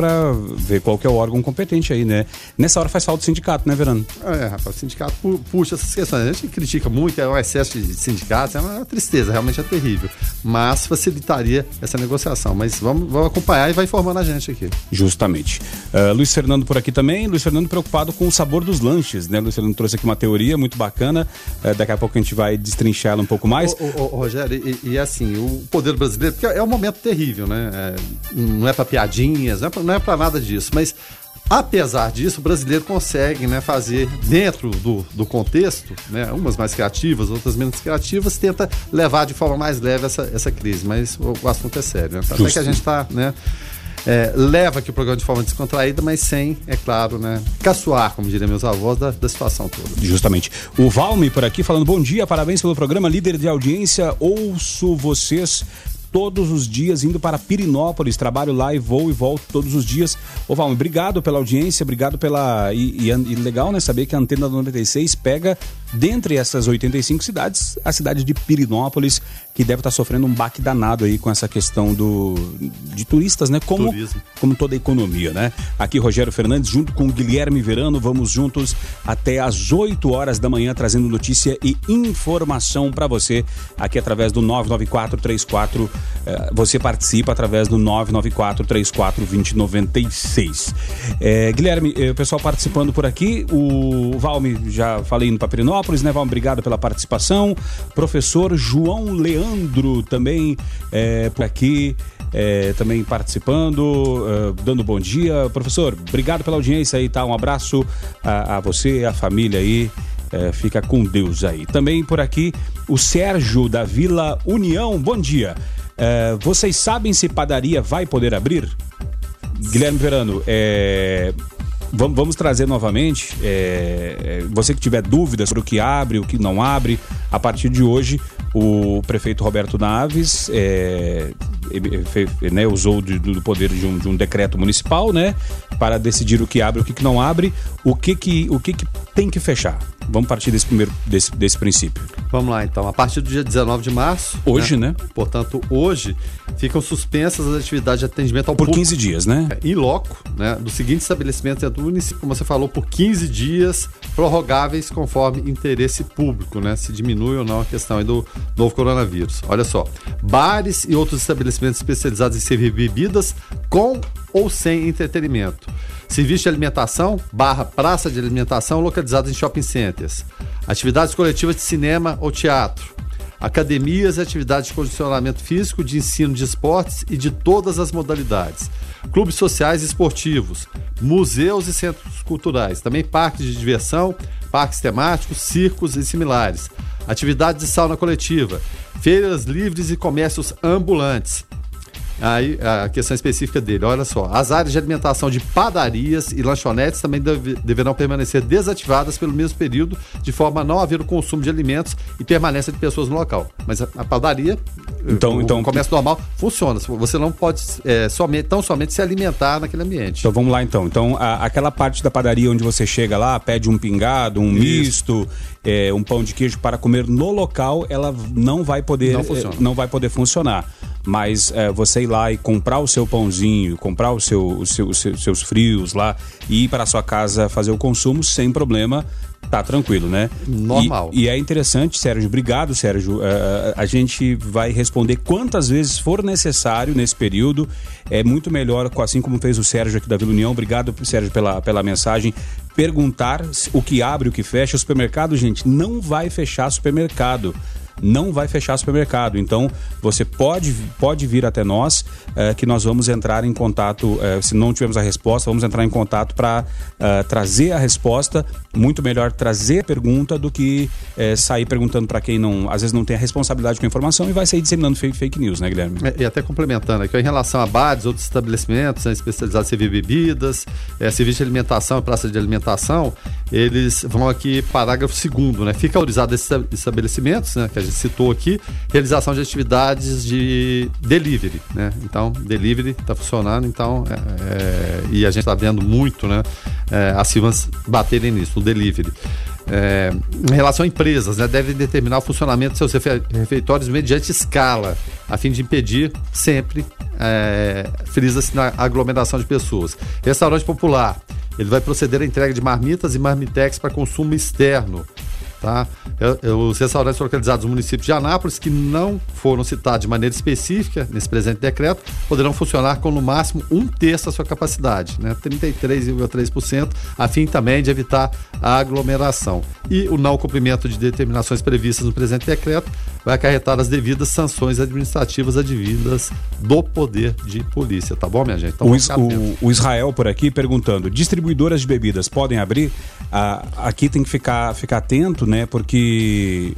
ver qual que é o órgão competente aí, né? Nessa hora faz falta o sindicato, né, Verano? É, rapaz, o sindicato puxa essas questões. A gente critica muito, é o excesso de sindicatos, é uma tristeza, realmente é terrível. Mas facilitaria essa negociação. Mas vamos, vamos acompanhar e vai informando a gente aqui. Justamente. Uh, Luiz Fernando por aqui também. Luiz Fernando preocupado com o sabor dos lanches, né? Luiz Fernando trouxe aqui uma teoria muito bacana. É, daqui a pouco a gente vai destrinchar ela um pouco mais. Ô, ô, ô, Rogério, e, e, assim, o poder brasileiro, porque é um momento terrível, né? É, não é para piadinhas, não é para é nada disso, mas Apesar disso, o brasileiro consegue né, fazer, dentro do, do contexto, né, umas mais criativas, outras menos criativas, tenta levar de forma mais leve essa, essa crise. Mas o, o assunto é sério. Né? Até que a gente está né, é, leva aqui o programa de forma descontraída, mas sem, é claro, né, caçoar, como diriam meus avós, da, da situação toda. Justamente. O Valme por aqui falando bom dia, parabéns pelo programa, líder de audiência, ouço vocês todos os dias, indo para Pirinópolis. Trabalho lá e vou e volto todos os dias. Ô, Valme, obrigado pela audiência, obrigado pela. E, e, e, legal, né? Saber que a antena 96 pega, dentre essas 85 cidades, a cidade de Pirinópolis, que deve estar sofrendo um baque danado aí com essa questão do de turistas, né? Como, como toda a economia, né? Aqui Rogério Fernandes, junto com Guilherme Verano, vamos juntos até às 8 horas da manhã, trazendo notícia e informação para você aqui através do 99434. Eh, você participa através do 994 34 2096. Eh, Guilherme, eh, o pessoal participando por aqui, o Valme, já falei no Papirinópolis, né, Valme? Obrigado pela participação. Professor João Leandro também é, por aqui. É, também participando, é, dando bom dia. Professor, obrigado pela audiência aí, tá? Um abraço a, a você, a família aí. É, fica com Deus aí. Também por aqui, o Sérgio da Vila União. Bom dia. É, vocês sabem se padaria vai poder abrir? Guilherme Verano, é, vamos, trazer novamente. É, você que tiver dúvidas sobre o que abre, o que não abre, a partir de hoje, o prefeito Roberto Naves é, né, usou de, do poder de um, de um, decreto municipal, né, para decidir o que abre, o que, não abre, o que que, o que que tem que fechar. Vamos partir desse primeiro desse, desse princípio. Vamos lá, então. A partir do dia 19 de março. Hoje, né? né? Portanto, hoje ficam suspensas as atividades de atendimento ao por público. Por 15 dias, né? Em loco, né? Do seguinte estabelecimento é do município, como você falou, por 15 dias prorrogáveis conforme interesse público, né? Se diminui ou não a questão aí do novo coronavírus. Olha só. Bares e outros estabelecimentos especializados em servir bebidas com ou sem entretenimento. Serviço de alimentação, barra praça de alimentação localizados em shopping centers. Atividades coletivas de cinema ou teatro. Academias e atividades de condicionamento físico, de ensino de esportes e de todas as modalidades. Clubes sociais e esportivos. Museus e centros culturais. Também parques de diversão, parques temáticos, circos e similares. Atividades de sauna coletiva. Feiras livres e comércios ambulantes Aí a questão específica dele, olha só. As áreas de alimentação de padarias e lanchonetes também deve, deverão permanecer desativadas pelo mesmo período, de forma a não haver o consumo de alimentos e permanência de pessoas no local. Mas a, a padaria, então, o, então, o comércio normal, funciona. Você não pode é, somente, tão somente se alimentar naquele ambiente. Então vamos lá então. Então, a, aquela parte da padaria onde você chega lá, pede um pingado, um Isso. misto, é, um pão de queijo para comer no local, ela não vai poder, não, é, não vai poder funcionar. Mas é, você ir lá e comprar o seu pãozinho, comprar o seu, o seu, os seus frios lá e ir para a sua casa fazer o consumo sem problema, tá tranquilo, né? Normal. E, e é interessante, Sérgio, obrigado, Sérgio. Uh, a gente vai responder quantas vezes for necessário nesse período. É muito melhor, assim como fez o Sérgio aqui da Vila União. Obrigado, Sérgio, pela, pela mensagem. Perguntar o que abre, o que fecha. O supermercado, gente, não vai fechar supermercado não vai fechar supermercado. Então, você pode, pode vir até nós, é, que nós vamos entrar em contato. É, se não tivermos a resposta, vamos entrar em contato para é, eh, trazer a resposta. Muito melhor trazer a pergunta do que sair perguntando para quem não, às vezes não tem a responsabilidade com a informação e vai sair disseminando fake, fake news, né, Guilherme? e até complementando aqui, em relação a bares, outros estabelecimentos né, especializados em servir bebidas, serviço de alimentação praça de alimentação, eles vão aqui, parágrafo segundo, né? Fica autorizado esses estabelecimentos, né, que a gente citou aqui, realização de atividades de delivery, né? Então, delivery está funcionando, então, é, é, e a gente está vendo muito, né? É, as firmas baterem nisso, o delivery. É, em relação a empresas, né, devem determinar o funcionamento de seus refeitórios mediante escala, a fim de impedir sempre, é, frisa-se na aglomeração de pessoas. Restaurante popular, ele vai proceder à entrega de marmitas e marmitex para consumo externo, Tá? Os restaurantes localizados no município de Anápolis, que não foram citados de maneira específica nesse presente decreto, poderão funcionar com no máximo um terço da sua capacidade, né? 33,3%, a fim também de evitar a aglomeração. E o não cumprimento de determinações previstas no presente decreto vai acarretar as devidas sanções administrativas advindas do poder de polícia, tá bom, minha gente? Então, o, o, o, Israel por aqui perguntando: distribuidoras de bebidas podem abrir? Ah, aqui tem que ficar, ficar atento, né? Porque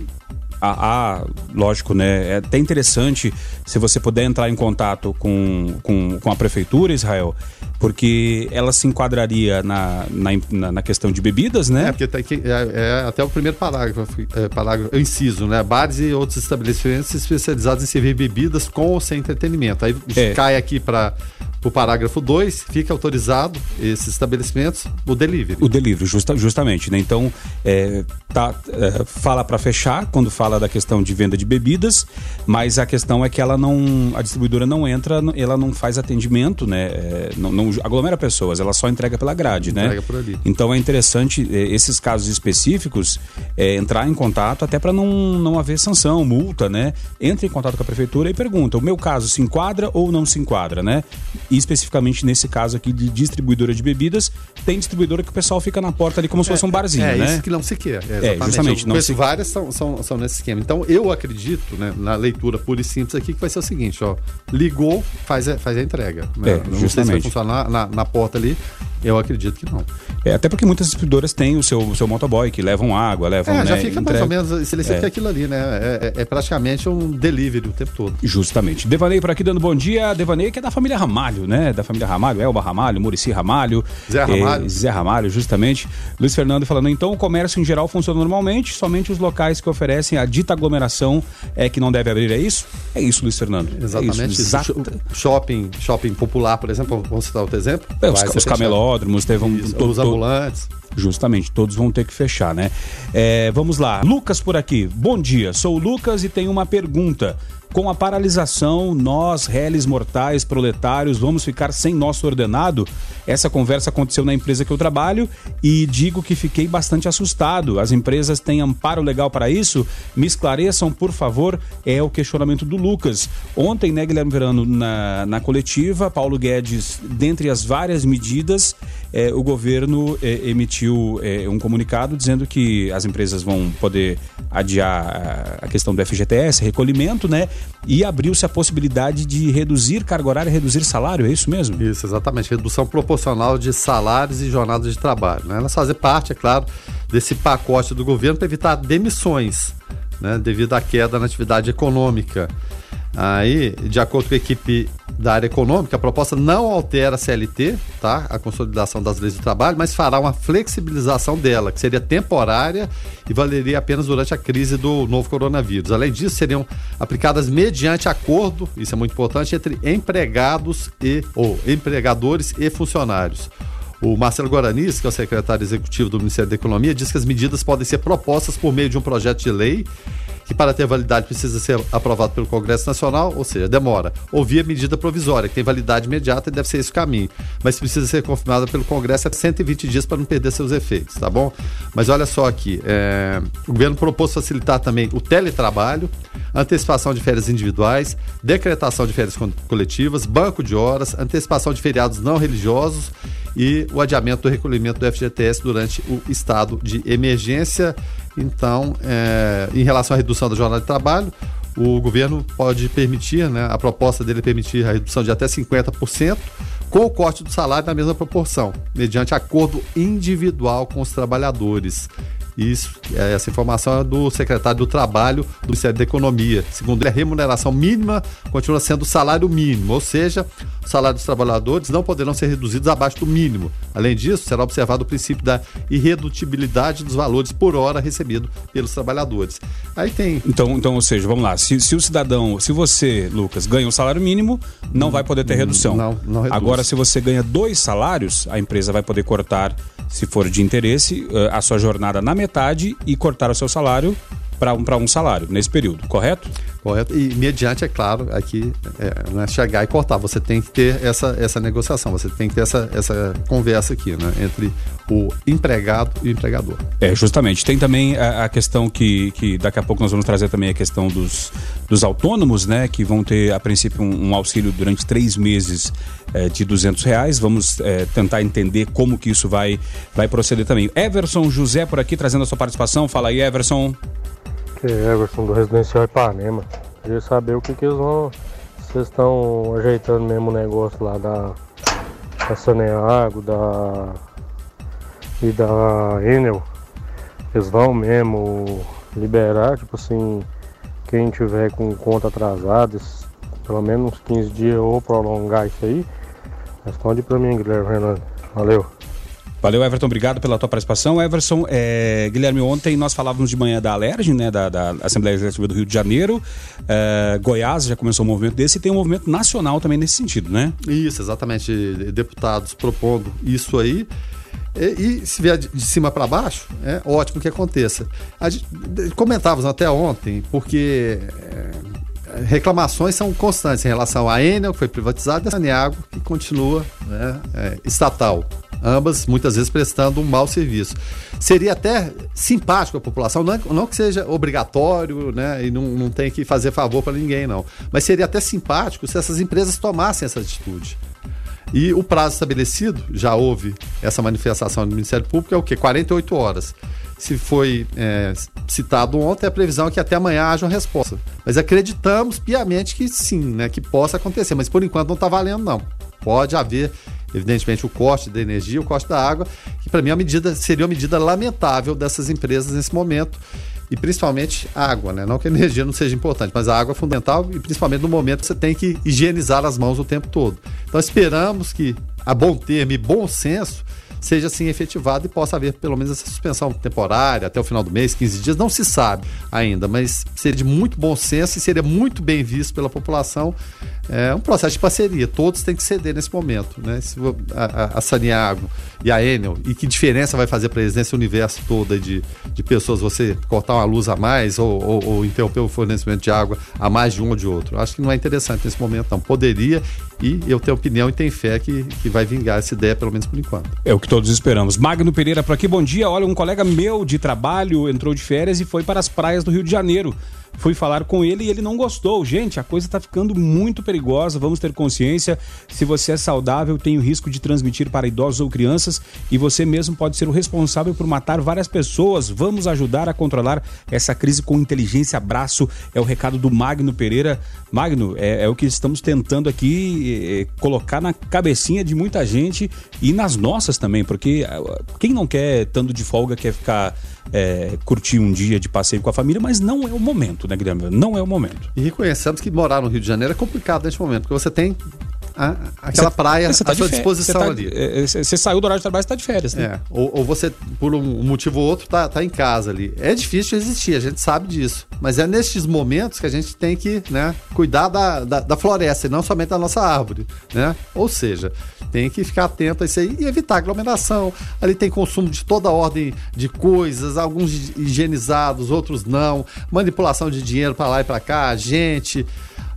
a, a, lógico, né? É até interessante se você puder entrar em contato com, com, com a prefeitura, Israel, porque ela se enquadraria na, na, na questão de bebidas, né? É, porque tá aqui, é, é até o primeiro parágrafo, é, parágrafo, inciso, né? Bares e outros estabelecimentos especializados em servir bebidas com ou sem entretenimento. Aí é. cai aqui para o parágrafo 2, fica autorizado esses estabelecimentos o delivery. O delivery, justa, justamente. Né? Então, é, tá, é, fala para fechar quando fala da questão de venda de bebidas, mas a questão é que ela não, a distribuidora não entra, ela não faz atendimento, né? É, não, não, aglomera pessoas, ela só entrega pela grade, né? entrega né? Por ali. Então é interessante é, esses casos específicos é, entrar em contato até para não, não haver sanção, multa, né? Entre em contato com a prefeitura e pergunta: o meu caso se enquadra ou não se enquadra, né? E especificamente nesse caso aqui de distribuidora de bebidas, tem distribuidora que o pessoal fica na porta ali como se fosse um barzinho, é, né? É isso que não se quer. É, é justamente. não se... várias são, são, são nesse esquema. Então eu acredito, né, na leitura pura e simples aqui, que vai ser o seguinte, ó. Ligou, faz a, faz a entrega. Né? É, não justamente. sei se vai funcionar na, na porta ali. Eu acredito que não. É, até porque muitas distribuidoras têm o seu, o seu motoboy, que levam água, levam. É, já né, fica mais ou menos. Se ele é. fica aquilo ali, né? É, é, é, praticamente um delivery o tempo todo. Justamente. Devanei por aqui dando bom dia. Devanei que é da família Ramalho, né? Da família Ramalho, Elba Ramalho, Murici Ramalho. Zé é, Ramalho. Zé Ramalho, justamente. Luiz Fernando falando, então o comércio em geral funciona normalmente, somente os locais que oferecem a dita aglomeração é que não deve abrir, é isso? É isso, Luiz Fernando. Exatamente. É isso. Exato. Shopping, shopping popular, por exemplo, vamos citar outro exemplo. É, os, os camelódromos, teve um to, os ambulantes. Justamente, todos vão ter que fechar, né? É, vamos lá. Lucas por aqui. Bom dia, sou o Lucas e tenho uma pergunta. Com a paralisação, nós, réis mortais, proletários, vamos ficar sem nosso ordenado? Essa conversa aconteceu na empresa que eu trabalho e digo que fiquei bastante assustado. As empresas têm amparo legal para isso? Me esclareçam, por favor. É o questionamento do Lucas. Ontem, né, Guilherme Verano, na, na coletiva, Paulo Guedes, dentre as várias medidas, eh, o governo eh, emitiu eh, um comunicado dizendo que as empresas vão poder adiar a questão do FGTS, recolhimento, né? E abriu-se a possibilidade de reduzir carga horária, reduzir salário, é isso mesmo? Isso, exatamente. Redução proporcional de salários e jornadas de trabalho. Né? Elas fazem parte, é claro, desse pacote do governo para evitar demissões, né? devido à queda na atividade econômica. Aí, de acordo com a equipe da área econômica, a proposta não altera a CLT, tá? A consolidação das leis do trabalho, mas fará uma flexibilização dela, que seria temporária e valeria apenas durante a crise do novo coronavírus. Além disso, seriam aplicadas mediante acordo, isso é muito importante, entre empregados e ou empregadores e funcionários. O Marcelo Guaranis, que é o secretário executivo do Ministério da Economia, diz que as medidas podem ser propostas por meio de um projeto de lei que para ter validade precisa ser aprovado pelo Congresso Nacional, ou seja, demora. Ou via medida provisória, que tem validade imediata e deve ser esse o caminho. Mas precisa ser confirmada pelo Congresso há 120 dias para não perder seus efeitos, tá bom? Mas olha só aqui, é... o governo propôs facilitar também o teletrabalho, antecipação de férias individuais, decretação de férias coletivas, banco de horas, antecipação de feriados não religiosos e o adiamento do recolhimento do FGTS durante o estado de emergência. Então, é, em relação à redução da jornada de trabalho, o governo pode permitir, né, a proposta dele é permitir a redução de até 50%, com o corte do salário na mesma proporção, mediante acordo individual com os trabalhadores. Isso, é, essa informação é do secretário do Trabalho do Ministério da Economia. Segundo ele, a remuneração mínima continua sendo o salário mínimo, ou seja, o salário dos trabalhadores não poderão ser reduzidos abaixo do mínimo. Além disso, será observado o princípio da irredutibilidade dos valores por hora recebido pelos trabalhadores. Aí tem. Então, então ou seja, vamos lá. Se, se o cidadão, se você, Lucas, ganha um salário mínimo, não vai poder ter redução. Não, não reduz. Agora, se você ganha dois salários, a empresa vai poder cortar, se for de interesse, eh, a sua jornada na metade e cortar o seu salário para um, um salário nesse período, correto? Correto. E mediante, é claro, aqui é, não é chegar e cortar. Você tem que ter essa, essa negociação, você tem que ter essa, essa conversa aqui, né? Entre o empregado e o empregador. É, justamente. Tem também a, a, questão que, que daqui a pouco nós vamos trazer também a questão dos, dos autônomos, né? Que vão ter, a princípio, um, um auxílio durante três meses é, de 200 reais. Vamos é, tentar entender como que isso vai, vai proceder também. Everson José por aqui trazendo a sua participação. Fala aí, Everson aqui é Everson do Residencial Ipanema. Queria saber o que, que eles vão. Vocês estão ajeitando mesmo o negócio lá da, da Saneago, da. e da Enel. Eles vão mesmo liberar, tipo assim, quem tiver com conta atrasada, pelo menos uns 15 dias ou prolongar isso aí. Responde pra mim, Guilherme Fernandes. Valeu. Valeu, Everton, obrigado pela tua participação. Everson, é, Guilherme, ontem nós falávamos de manhã da Alerj, né, da, da, Assembleia Legislativa do Rio de Janeiro. É, Goiás já começou um movimento desse e tem um movimento nacional também nesse sentido, né? Isso, exatamente. Deputados propondo isso aí. E, e, se vier de, cima para baixo, é ótimo que aconteça. A gente, comentávamos até ontem, porque é, reclamações são constantes em relação à Enel, que foi privatizada, e a Saneago, que continua né, é, estatal ambas muitas vezes prestando um mau serviço. Seria até simpático à população, não, não que seja obrigatório, né, e não, não tem que fazer favor para ninguém, não, mas seria até simpático se essas empresas tomassem essa atitude. E o prazo estabelecido, já houve essa manifestação do Ministério Público, é o quê? 48 horas. Se foi é, citado ontem, a previsão é que até amanhã haja uma resposta. Mas acreditamos piamente que sim, né, que possa acontecer, mas por enquanto não está valendo, não. Pode haver evidentemente, o corte da energia, o corte da água, que para mim é uma medida, seria uma medida lamentável dessas empresas nesse momento. E principalmente água, né? Não que a energia não seja importante, mas a água é fundamental e principalmente no momento que você tem que higienizar as mãos o tempo todo. Então esperamos que, a bom termo e bom senso, seja assim efetivado e possa haver pelo menos essa suspensão temporária até o final do mês, 15 dias, não se sabe ainda, mas seria de muito bom senso e seria muito bem visto pela população. É um processo de parceria, todos têm que ceder nesse momento. Né? Se a, a, a Saniago e a Enel, e que diferença vai fazer para eles nesse universo todo de, de pessoas, você cortar uma luz a mais ou, ou, ou interromper o fornecimento de água a mais de um ou de outro? Acho que não é interessante nesse momento, não. Poderia, e eu tenho opinião e tenho fé que, que vai vingar essa ideia, pelo menos por enquanto. É o que todos esperamos. Magno Pereira por aqui, bom dia. Olha, um colega meu de trabalho entrou de férias e foi para as praias do Rio de Janeiro. Fui falar com ele e ele não gostou. Gente, a coisa está ficando muito perigosa. Vamos ter consciência. Se você é saudável, tem o risco de transmitir para idosos ou crianças e você mesmo pode ser o responsável por matar várias pessoas. Vamos ajudar a controlar essa crise com inteligência. Abraço. É o recado do Magno Pereira. Magno, é, é o que estamos tentando aqui é, colocar na cabecinha de muita gente e nas nossas também, porque quem não quer, estando de folga, quer ficar é, curtir um dia de passeio com a família, mas não é o momento, né, Guilherme? Não é o momento. E reconhecemos que morar no Rio de Janeiro é complicado neste momento, porque você tem a, aquela praia tá à sua disposição tá, ali. Você é, saiu do horário de trabalho, você está de férias, né? É. Ou, ou, você, por um motivo ou outro, tá, tá em casa ali. É difícil existir, a gente sabe disso. Mas é nesses momentos que a gente tem que né, cuidar da, da, da floresta e não somente da nossa árvore. Né? Ou seja, tem que ficar atento a isso aí e evitar aglomeração. Ali tem consumo de toda ordem de coisas, alguns higienizados, outros não. Manipulação de dinheiro para lá e para cá, gente.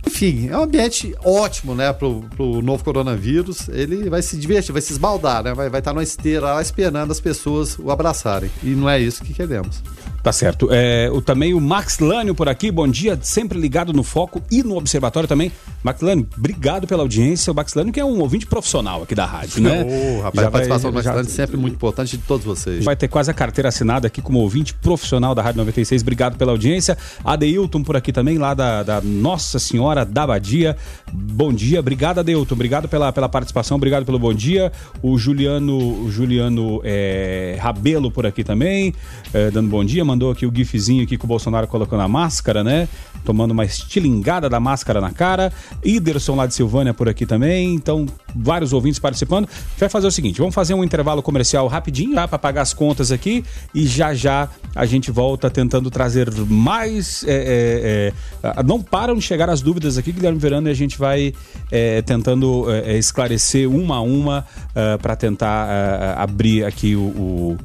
Enfim, é um ambiente ótimo, né, pro, pro novo coronavírus. Ele vai se divertir, vai se esbaldar, né? Vai, vai estar numa esteira lá esperando as pessoas o abraçarem. E não é isso que queremos. Tá certo. É, o, também o Max Lânio por aqui, bom dia, sempre ligado no foco e no observatório também. Max Lânio, obrigado pela audiência. O Max Lânio que é um ouvinte profissional aqui da rádio, né? (laughs) Oh, rapaz, já a participação vai, do Max Lânio é sempre muito importante de todos vocês. Vai ter quase a carteira assinada aqui como ouvinte profissional da Rádio 96. Obrigado pela audiência. Adeilton por aqui também, lá da, da Nossa Senhora da Badia. Bom dia, obrigado Adeilton, obrigado pela, pela participação, obrigado pelo bom dia. O Juliano, o Juliano é, Rabelo por aqui também, é, dando bom dia, mandou aqui o gifzinho aqui com o Bolsonaro colocando a máscara, né? Tomando uma estilingada da máscara na cara. Iderson lá de Silvânia por aqui também. Então, vários ouvintes participando. Vai fazer o seguinte: vamos fazer um intervalo comercial rapidinho lá para pagar as contas aqui e já já a gente volta tentando trazer mais. É, é, é, não param de chegar as dúvidas aqui, Guilherme Verano, e a gente vai é, tentando é, esclarecer uma a uma é, para tentar abrir aqui o, o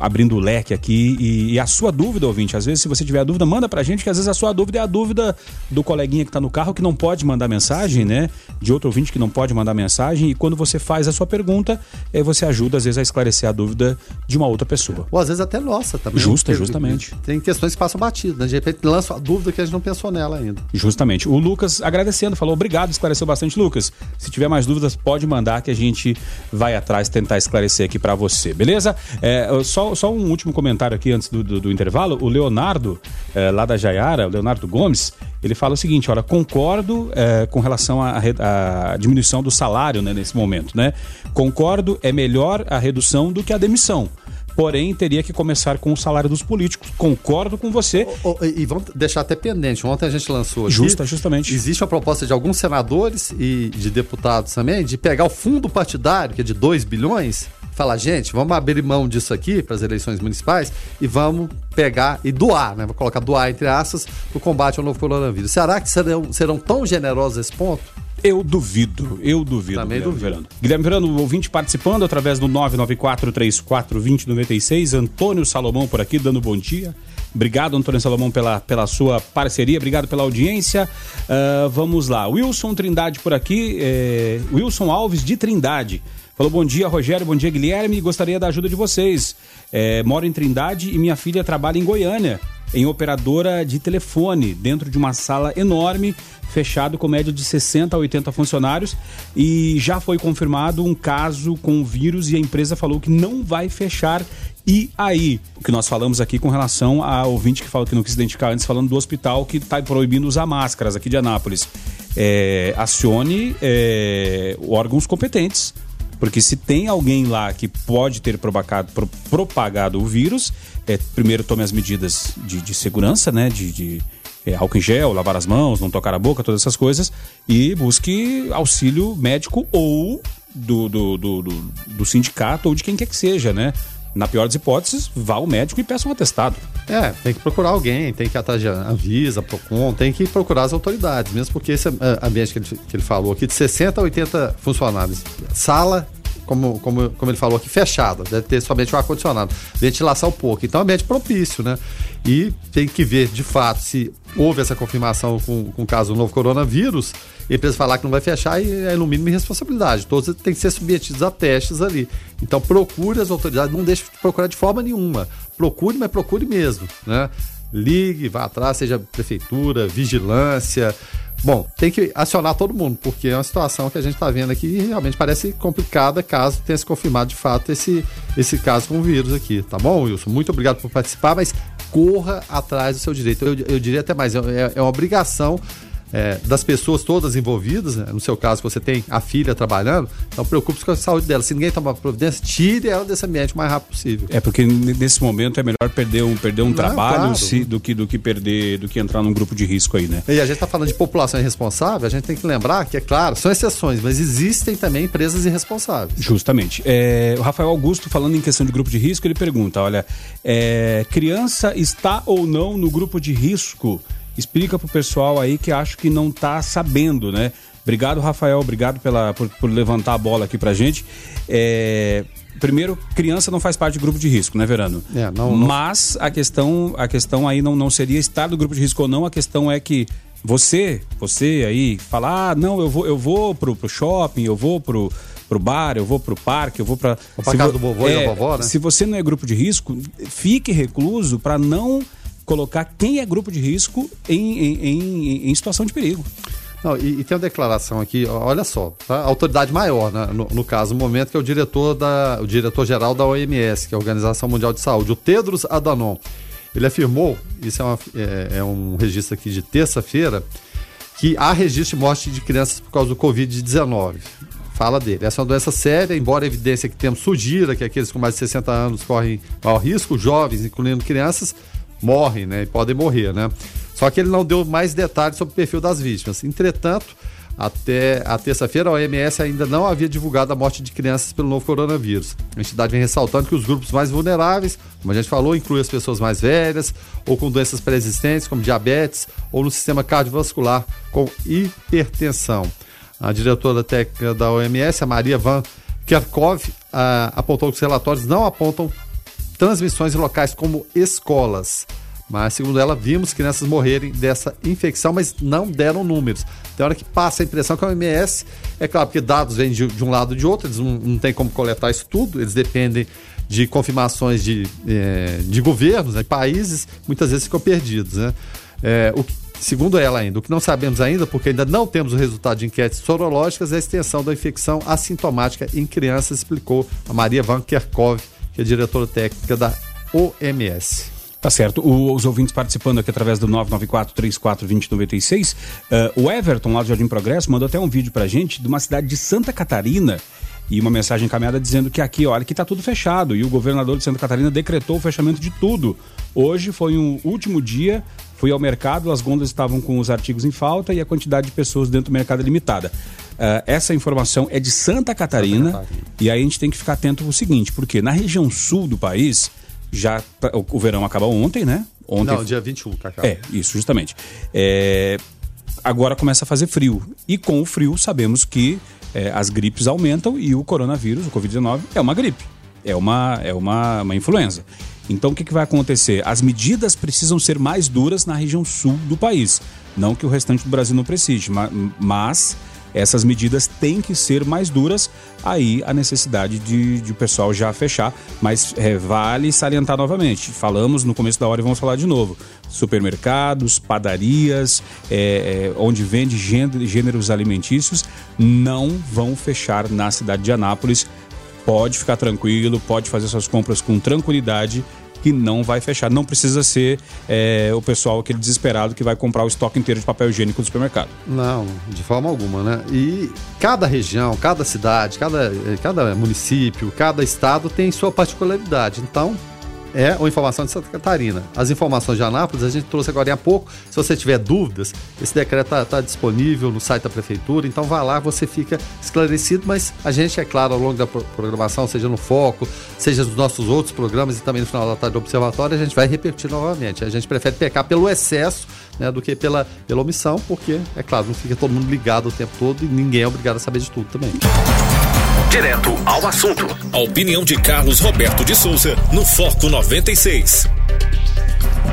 abrindo o leque aqui. E, e, a sua dúvida, ouvinte, às vezes, se você tiver a dúvida, manda pra gente, que às vezes a sua dúvida é a dúvida do coleguinha que tá no carro que não pode mandar mensagem, né? De outro ouvinte que não pode mandar mensagem. E quando você faz a sua pergunta, é, você ajuda, às vezes, a esclarecer a dúvida de uma outra pessoa. Ou às vezes até nossa também. Justa, justamente. Tem questões que passam batidas, né? De repente lança a dúvida que a gente não pensou nela ainda. Justamente. O Lucas agradecendo, falou obrigado, esclareceu bastante, Lucas. Se tiver mais dúvidas, pode mandar que a gente vai atrás tentar esclarecer aqui para você, beleza? É, só, só um último comentário aqui antes do, do, do intervalo. O Leonardo, é, lá da Jaiara, o Leonardo Gomes, ele fala o seguinte: olha, concordo é, com relação à diminuição do salário né, nesse momento, né? Concordo, é melhor a redução do que a demissão porém teria que começar com o salário dos políticos. Concordo com você. Oh, oh, e vamos deixar até pendente. Ontem a gente lançou aqui. Justa, justamente. Existe uma proposta de alguns senadores e de deputados também de pegar o fundo partidário, que é de 2 bilhões, falar, gente, vamos abrir mão disso aqui para as eleições municipais e vamos pegar e doar, né? Vou colocar doar entre aspas para o combate ao novo coronavírus. Será que serão, serão tão generosos esse ponto? Eu duvido, eu duvido. Também Guilherme duvido. Verano. Guilherme Verano, ouvinte participando através do 994-34-2096. Antônio Salomão por aqui, dando bom dia. Obrigado, Antônio Salomão, pela, pela sua parceria, obrigado pela audiência. Uh, vamos lá, Wilson Trindade por aqui, é, Wilson Alves de Trindade. Falou bom dia, Rogério, bom dia, Guilherme. Gostaria da ajuda de vocês. É, moro em Trindade e minha filha trabalha em Goiânia, em operadora de telefone, dentro de uma sala enorme, fechado com média de 60 a 80 funcionários. E já foi confirmado um caso com vírus e a empresa falou que não vai fechar e aí, o que nós falamos aqui com relação a ouvinte que falou que não quis identificar antes, falando do hospital que está proibindo usar máscaras aqui de Anápolis. É, acione é, órgãos competentes porque se tem alguém lá que pode ter propagado, pro, propagado o vírus, é, primeiro tome as medidas de, de segurança, né? De, de é, álcool em gel, lavar as mãos, não tocar a boca, todas essas coisas, e busque auxílio médico ou do, do, do, do, do sindicato ou de quem quer que seja, né? Na pior das hipóteses, vá ao médico e peça um atestado. É, tem que procurar alguém, tem que atrás de Anvisa, Procon, tem que procurar as autoridades, mesmo porque esse é, ambiente que ele, que ele falou aqui, de 60 a 80 funcionários, sala como, como, como ele falou aqui, fechada. Deve ter somente o ar-condicionado. Ventilação pouco. Então é ambiente propício, né? E tem que ver, de fato, se houve essa confirmação com, com o caso do novo coronavírus, a empresa falar que não vai fechar e é no mínimo irresponsabilidade. Todos têm que ser submetidos a testes ali. Então procure as autoridades, não deixe de procurar de forma nenhuma. Procure, mas procure mesmo, né? Ligue, vá atrás, seja prefeitura, vigilância, Bom, tem que acionar todo mundo, porque é uma situação que a gente está vendo aqui e realmente parece complicada caso tenha se confirmado de fato esse, esse caso com o vírus aqui, tá bom, Wilson? Muito obrigado por participar, mas corra atrás do seu direito. Eu, eu diria até mais, é, é uma obrigação é, das pessoas todas envolvidas, né? no seu caso você tem a filha trabalhando, então preocupe-se com a saúde dela. Se ninguém tomar providência, tire ela desse ambiente o mais rápido possível. É porque nesse momento é melhor perder um, perder um Não, trabalho claro. se, do, que, do que perder, do que entrar num grupo de risco aí, né? E a gente está falando de população irresponsável, a gente tem que lembrar que, é claro, são exceções, mas existem também empresas irresponsáveis. Justamente. É, o Rafael Augusto, falando em questão de grupo de risco, ele pergunta: olha, é, criança está ou não no grupo de risco? Explica pro pessoal aí que acho que não tá sabendo, né? Obrigado, Rafael. Obrigado pela, por, por levantar a bola aqui pra gente. É, primeiro, criança não faz parte do grupo de risco, né, Verano? É, não, não. Mas a questão, a questão aí não, não seria estar no grupo de risco ou não, a questão é que você, você aí, fala, ah, não, eu vou, eu vou pro, pro shopping, eu vou pro, pro bar, eu vou pro parque, eu vou pra. Vou pra casa do vovô é, e da vovó, né? Se você não é grupo de risco, fique recluso para não colocar quem é grupo de risco em, em, em, em situação de perigo. Não, e, e, tem uma declaração aqui, olha só, tá? autoridade maior, né? no, no, caso, no momento, que é o diretor da, o diretor-geral da OMS, que é a Organização Mundial de Saúde, o Tedros Adhanom. Ele afirmou, isso é, uma, é, é um registro aqui de terça-feira, que há registro de morte de crianças por causa do Covid-19. Fala dele. Essa é uma doença séria, embora a evidência que temos sugira que aqueles com mais de 60 anos correm maior risco, jovens, incluindo crianças, morrem, né? E podem morrer, né? Só que ele não deu mais detalhes sobre o perfil das vítimas. Entretanto, até a terça-feira, a OMS ainda não havia divulgado a morte de crianças pelo novo coronavírus. A entidade vem ressaltando que os grupos mais vulneráveis, como a gente falou, incluem as pessoas mais velhas ou com doenças pré-existentes, como diabetes, ou no sistema cardiovascular, com hipertensão. A diretora técnica da OMS, a Maria Van Kerkhove, apontou que os relatórios não apontam transmissões em locais como escolas. Mas, segundo ela, vimos crianças morrerem dessa infecção, mas não deram números. Tem hora que passa a impressão que a OMS, é claro, porque dados vêm de, de um lado ou de outro, eles não, não têm como coletar isso tudo, eles dependem de confirmações de, é, de governos, né, países, muitas vezes ficam perdidos. Né? É, o segundo ela ainda, o que não sabemos ainda, porque ainda não temos o resultado de enquetes sorológicas, é a extensão da infecção assintomática em crianças, explicou a Maria Van Kerkhove, que é diretora técnica da OMS. Tá certo. O, os ouvintes participando aqui através do 994-34-2096. Uh, o Everton, lá do Jardim Progresso, mandou até um vídeo pra gente de uma cidade de Santa Catarina e uma mensagem encaminhada dizendo que aqui, olha, que tá tudo fechado. E o governador de Santa Catarina decretou o fechamento de tudo. Hoje foi um último dia, fui ao mercado, as gôndolas estavam com os artigos em falta e a quantidade de pessoas dentro do mercado é limitada. Uh, essa informação é de Santa Catarina, Santa Catarina, e aí a gente tem que ficar atento ao seguinte, porque na região sul do país, já tá, o, o verão acabou ontem, né? Ontem, Não, dia 21, Cacau. É, isso, justamente. É, agora começa a fazer frio. E com o frio, sabemos que é, as gripes aumentam e o coronavírus, o Covid-19, é uma gripe. É uma, é uma, uma influenza. Então o que, que vai acontecer? As medidas precisam ser mais duras na região sul do país. Não que o restante do Brasil não precise, mas essas medidas têm que ser mais duras, aí a necessidade de, de o pessoal já fechar. Mas é, vale salientar novamente, falamos no começo da hora e vamos falar de novo. Supermercados, padarias, é, é, onde vende gêneros alimentícios, não vão fechar na cidade de Anápolis. Pode ficar tranquilo, pode fazer suas compras com tranquilidade que não vai fechar. Não precisa ser é, o pessoal aquele desesperado que vai comprar o estoque inteiro de papel higiênico do supermercado. Não, de forma alguma, né? E cada região, cada cidade, cada, cada município, cada estado tem sua particularidade. Então, é uma informação de Santa Catarina. As informações de Anápolis a gente trouxe agora há pouco. Se você tiver dúvidas, esse decreto está tá disponível no site da prefeitura, então vá lá, você fica esclarecido, mas a gente, é claro, ao longo da programação, seja no Foco, seja nos nossos outros programas e também no final da tarde do Observatório, a gente vai repetir novamente. A gente prefere pecar pelo excesso né, do que pela, pela omissão, porque, é claro, não fica todo mundo ligado o tempo todo e ninguém é obrigado a saber de tudo também. Direto ao assunto. A opinião de Carlos Roberto de Souza no Foco 96.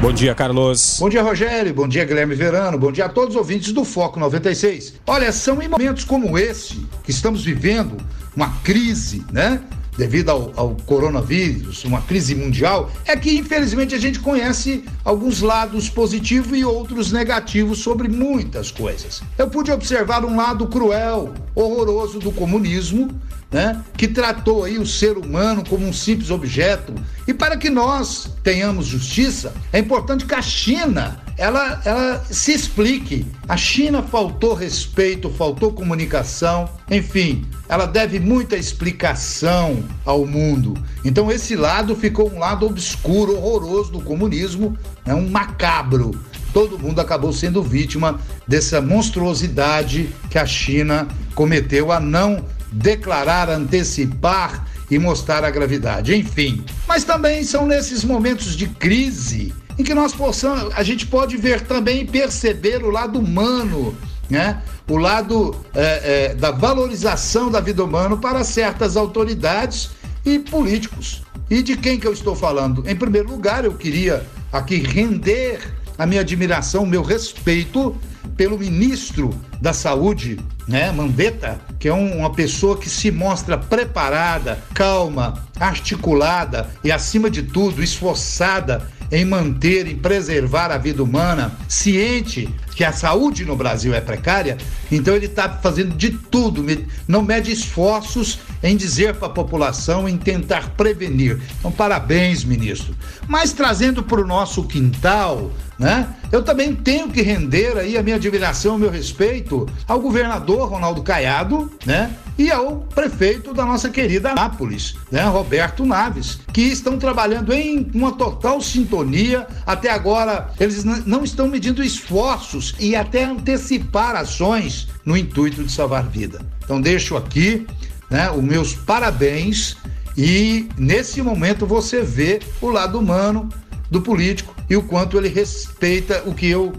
Bom dia, Carlos. Bom dia, Rogério. Bom dia, Guilherme Verano. Bom dia a todos os ouvintes do Foco 96. Olha, são em momentos como esse que estamos vivendo uma crise, né? Devido ao, ao, coronavírus, uma crise mundial, é que infelizmente a gente conhece alguns lados positivos e outros negativos sobre muitas coisas. Eu pude observar um lado cruel, horroroso do comunismo, né, que tratou aí o ser humano como um simples objeto. E para que nós tenhamos justiça, é importante que a China ela, ela se explique. A China faltou respeito, faltou comunicação, enfim, ela deve muita explicação ao mundo. Então esse lado ficou um lado obscuro, horroroso do comunismo, é um macabro. Todo mundo acabou sendo vítima dessa monstruosidade que a China cometeu a não declarar, antecipar e mostrar a gravidade. Enfim, mas também são nesses momentos de crise em que nós possamos, a gente pode ver também e perceber o lado humano, né? o lado é, é, da valorização da vida humana para certas autoridades e políticos. E de quem que eu estou falando? Em primeiro lugar, eu queria aqui render a minha admiração, o meu respeito pelo ministro da Saúde, né, Mandetta, que é um, uma pessoa que se mostra preparada, calma, articulada e, acima de tudo, esforçada em manter e preservar a vida humana, ciente que a saúde no Brasil é precária, então ele está fazendo de tudo, não mede esforços em dizer para a população, em tentar prevenir. Então, parabéns, ministro. Mas trazendo para o nosso quintal, né? Eu também tenho que render aí a minha admiração, o meu respeito ao governador Ronaldo Caiado, né? E ao prefeito da nossa querida Anápolis, né? Roberto Naves, que estão trabalhando em uma total sintonia. Até agora, eles não estão medindo esforços e até antecipar ações no intuito de salvar vida. Então, deixo aqui né, os meus parabéns e nesse momento você vê o lado humano do político e o quanto ele respeita o que eu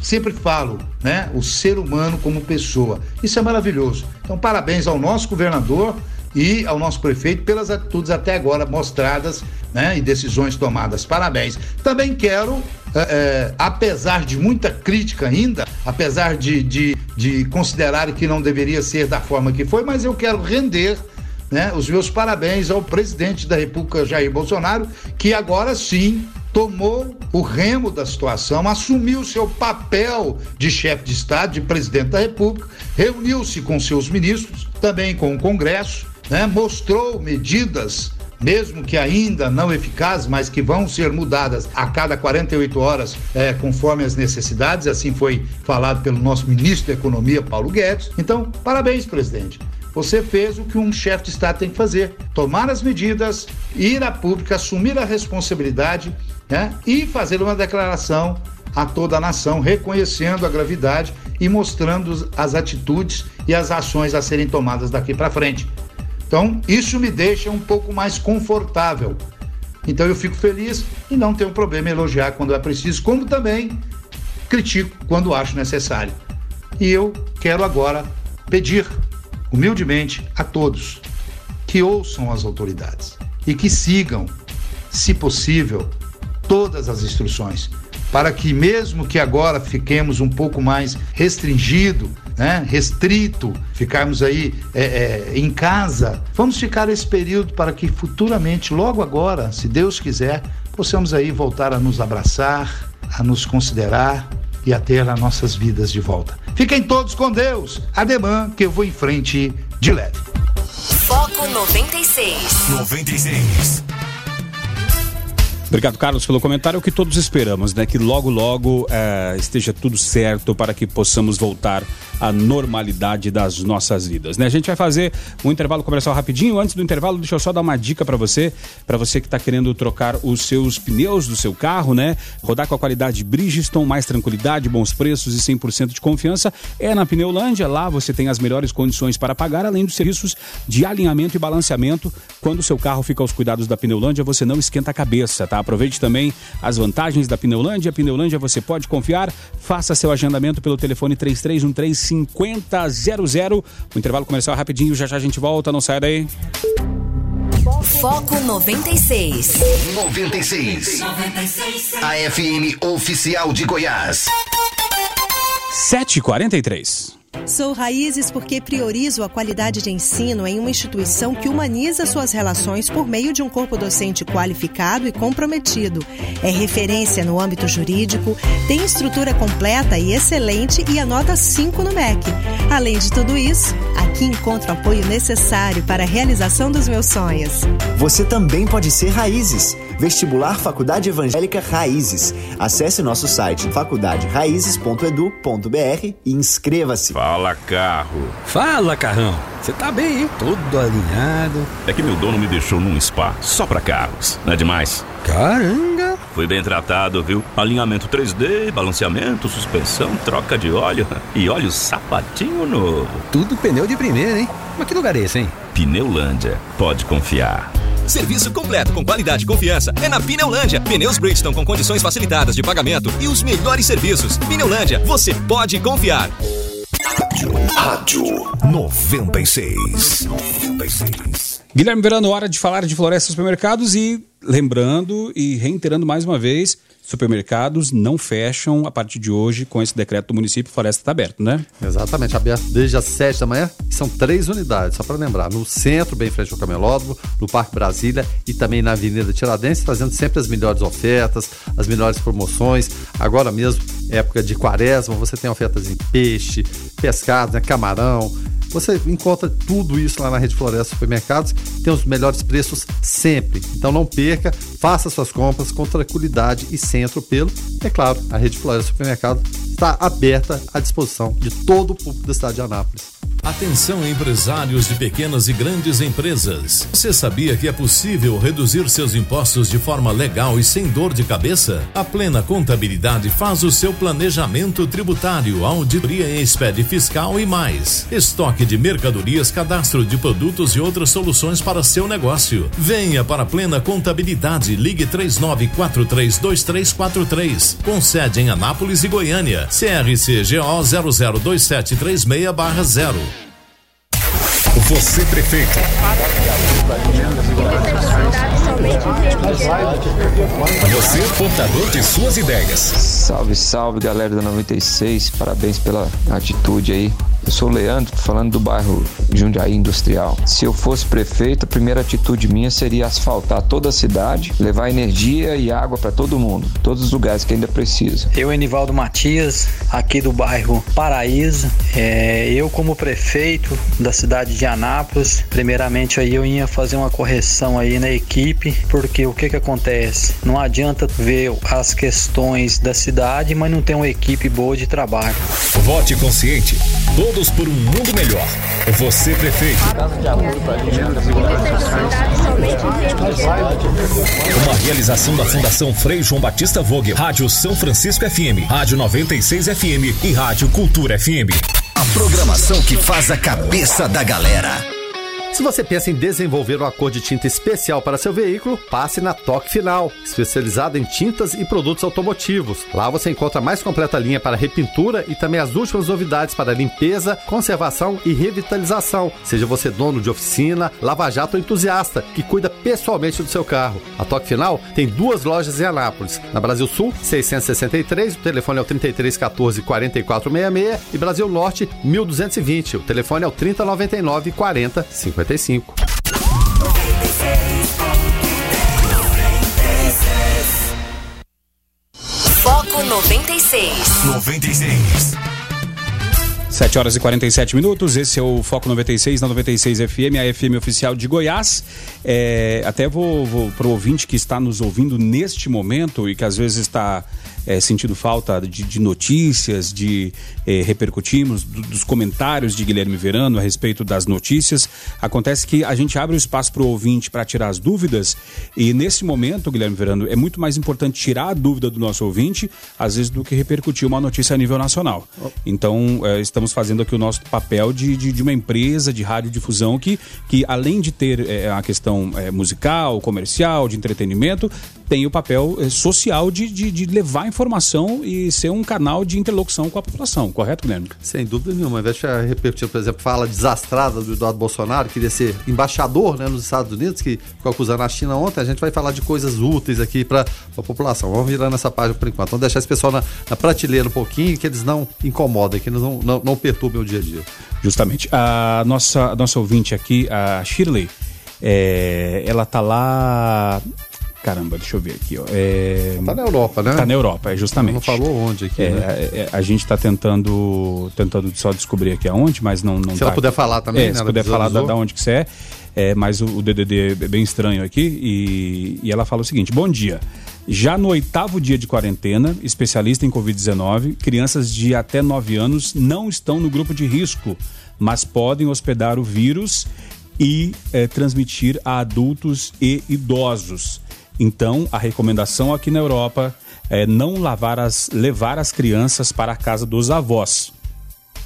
sempre falo, né? O ser humano como pessoa. Isso é maravilhoso. Então, parabéns ao nosso governador e ao nosso prefeito pelas atitudes até agora mostradas né, e decisões tomadas. Parabéns. Também quero, é, é, apesar de muita crítica ainda, apesar de, de, de considerar que não deveria ser da forma que foi, mas eu quero render né, os meus parabéns ao presidente da República, Jair Bolsonaro, que agora sim tomou o remo da situação, assumiu seu papel de chefe de Estado, de presidente da República, reuniu-se com seus ministros, também com o Congresso, né, mostrou medidas mesmo que ainda não eficazes, mas que vão ser mudadas a cada 48 horas, é, conforme as necessidades, assim foi falado pelo nosso ministro da Economia, Paulo Guedes. Então, parabéns, presidente. Você fez o que um chefe de Estado tem que fazer: tomar as medidas, ir à pública, assumir a responsabilidade né? e fazer uma declaração a toda a nação, reconhecendo a gravidade e mostrando as atitudes e as ações a serem tomadas daqui para frente. Então, isso me deixa um pouco mais confortável. Então, eu fico feliz e não tenho problema em elogiar quando é preciso, como também critico quando acho necessário. E eu quero agora pedir humildemente a todos que ouçam as autoridades e que sigam, se possível, todas as instruções, para que mesmo que agora fiquemos um pouco mais restringido, né, restrito, ficarmos aí é, é, em casa, vamos ficar esse período para que futuramente, logo agora, se Deus quiser, possamos aí voltar a nos abraçar, a nos considerar e a ter as nossas vidas de volta. Fiquem todos com Deus. Ademã que eu vou em frente de leve. Foco 96. 96. Obrigado, Carlos, pelo comentário. O que todos esperamos, né? Que logo, logo é, esteja tudo certo para que possamos voltar à normalidade das nossas vidas, né? A gente vai fazer um intervalo comercial rapidinho. Antes do intervalo, deixa eu só dar uma dica para você, para você que está querendo trocar os seus pneus do seu carro, né? Rodar com a qualidade Bridgestone, mais tranquilidade, bons preços e 100% de confiança é na Pneulândia. Lá você tem as melhores condições para pagar, além dos serviços de alinhamento e balanceamento. Quando o seu carro fica aos cuidados da Pneulândia, você não esquenta a cabeça, tá? Aproveite também as vantagens da Pneulândia. Pneulândia você pode confiar. Faça seu agendamento pelo telefone 33135000. O intervalo comercial é rapidinho, já já a gente volta, não sai daí. Foco 96. 96. 96. A FM oficial de Goiás. 7h43. Sou Raízes porque priorizo a qualidade de ensino em uma instituição que humaniza suas relações por meio de um corpo docente qualificado e comprometido. É referência no âmbito jurídico, tem estrutura completa e excelente e a nota 5 no MEC. Além de tudo isso, aqui encontro o apoio necessário para a realização dos meus sonhos. Você também pode ser Raízes. Vestibular Faculdade Evangélica Raízes. Acesse nosso site faculdaderaízes.edu.br e inscreva-se. Fala carro. Fala carrão. Você tá bem, hein? Todo alinhado. É que meu dono me deixou num spa só pra carros. Não é demais? Caramba! Fui bem tratado, viu? Alinhamento 3D, balanceamento, suspensão, troca de óleo (laughs) e óleo sapatinho novo. Tudo pneu de primeira, hein? Mas que lugar é esse, hein? Pneulândia. Pode confiar. Serviço completo com qualidade e confiança é na Pneulândia. Pneus Bridgestone com condições facilitadas de pagamento e os melhores serviços. Pneulândia, você pode confiar. Rádio 96. 96. Guilherme Verano, hora de falar de Floresta Supermercados e lembrando e reiterando mais uma vez, supermercados não fecham a partir de hoje com esse decreto do município, Floresta está aberto, né? Exatamente, aberto desde as 7 da manhã. São três unidades, só para lembrar, no centro, bem em frente ao Camelódromo, no Parque Brasília e também na Avenida Tiradentes, trazendo sempre as melhores ofertas, as melhores promoções. Agora mesmo, época de quaresma, você tem ofertas em peixe, pescado, né, camarão, você encontra tudo isso lá na Rede Floresta Supermercados, tem os melhores preços sempre. Então não perca, faça suas compras com tranquilidade e sem atropelo. É claro, a Rede Floresta Supermercado está aberta à disposição de todo o público da cidade de Anápolis. Atenção empresários de pequenas e grandes empresas. Você sabia que é possível reduzir seus impostos de forma legal e sem dor de cabeça? A Plena Contabilidade faz o seu planejamento tributário, auditoria em espécie fiscal e mais. Estoque de mercadorias, cadastro de produtos e outras soluções para seu negócio. Venha para a Plena Contabilidade. Ligue 39432343. Com sede em Anápolis e Goiânia. CRCGO 002736-0. Você prefeito. Você portador de suas ideias. Salve, salve galera da 96. Parabéns pela atitude aí. Eu sou o Leandro, falando do bairro Jundiaí Industrial. Se eu fosse prefeito, a primeira atitude minha seria asfaltar toda a cidade, levar energia e água para todo mundo, todos os lugares que ainda precisa. Eu, Enivaldo Matias, aqui do bairro Paraíso. É, eu, como prefeito da cidade de Anápolis, primeiramente aí eu ia fazer uma correção aí na equipe, porque o que que acontece? Não adianta ver as questões da cidade, mas não ter uma equipe boa de trabalho. Vote consciente. Todos por um mundo melhor. Você prefeito. Uma realização da Fundação Frei João Batista Vogel, Rádio São Francisco FM, Rádio 96 FM e Rádio Cultura FM. A programação que faz a cabeça da galera. Se você pensa em desenvolver uma cor de tinta especial para seu veículo, passe na Toque Final, especializada em tintas e produtos automotivos. Lá você encontra a mais completa linha para repintura e também as últimas novidades para limpeza, conservação e revitalização. Seja você dono de oficina, lava-jato ou entusiasta que cuida pessoalmente do seu carro. A Toque Final tem duas lojas em Anápolis. Na Brasil Sul, 663, o telefone é o 3314 4466 e Brasil Norte, 1220. O telefone é o 3099 40 55. Foco 96. 96. 7 horas e 47 minutos, esse é o Foco 96 na 96 FM, a FM oficial de Goiás. É, até vou, vou para o ouvinte que está nos ouvindo neste momento e que às vezes está é, sentindo falta de, de notícias, de é, do, dos comentários de Guilherme Verano a respeito das notícias. Acontece que a gente abre o espaço para o ouvinte para tirar as dúvidas e nesse momento, Guilherme Verano, é muito mais importante tirar a dúvida do nosso ouvinte, às vezes, do que repercutir uma notícia a nível nacional. Então, é, estamos fazendo aqui o nosso papel de, de, de, uma empresa de radiodifusão que, que além de ter é, a questão é, musical, comercial, de entretenimento, tem o papel é, social de, de, de levar informação e ser um canal de interlocução com a população, correto, Guilherme? Sem dúvida nenhuma. Ao invés de repetir, por exemplo, fala desastrada do Eduardo Bolsonaro, queria ser embaixador né, nos Estados Unidos, que ficou acusando a China ontem, a gente vai falar de coisas úteis aqui para a população. Vamos virando essa página por enquanto. Vamos deixar esse pessoal na, na prateleira um pouquinho, que eles não incomodem, que eles não, não, não perturbem o dia a dia. Justamente. A nossa, a nossa ouvinte aqui, a Shirley, é, ela tá lá Caramba, deixa eu ver aqui, ó. É... Tá na Europa, né? Tá na Europa, é justamente. Não falou onde aqui, é, né? é, a gente tá tentando tentando só descobrir aqui aonde, mas não, não Se tá ela puder falar também, é, né? Se Ela puder falar da, da onde que você é. É, mas o, o DDD é bem estranho aqui e, e ela fala o seguinte: Bom dia. Já no oitavo dia de quarentena, especialista em Covid-19, crianças de até 9 anos não estão no grupo de risco, mas podem hospedar o vírus e eh, transmitir a adultos e idosos. Então, a recomendação aqui na Europa é não as, levar as crianças para a casa dos avós.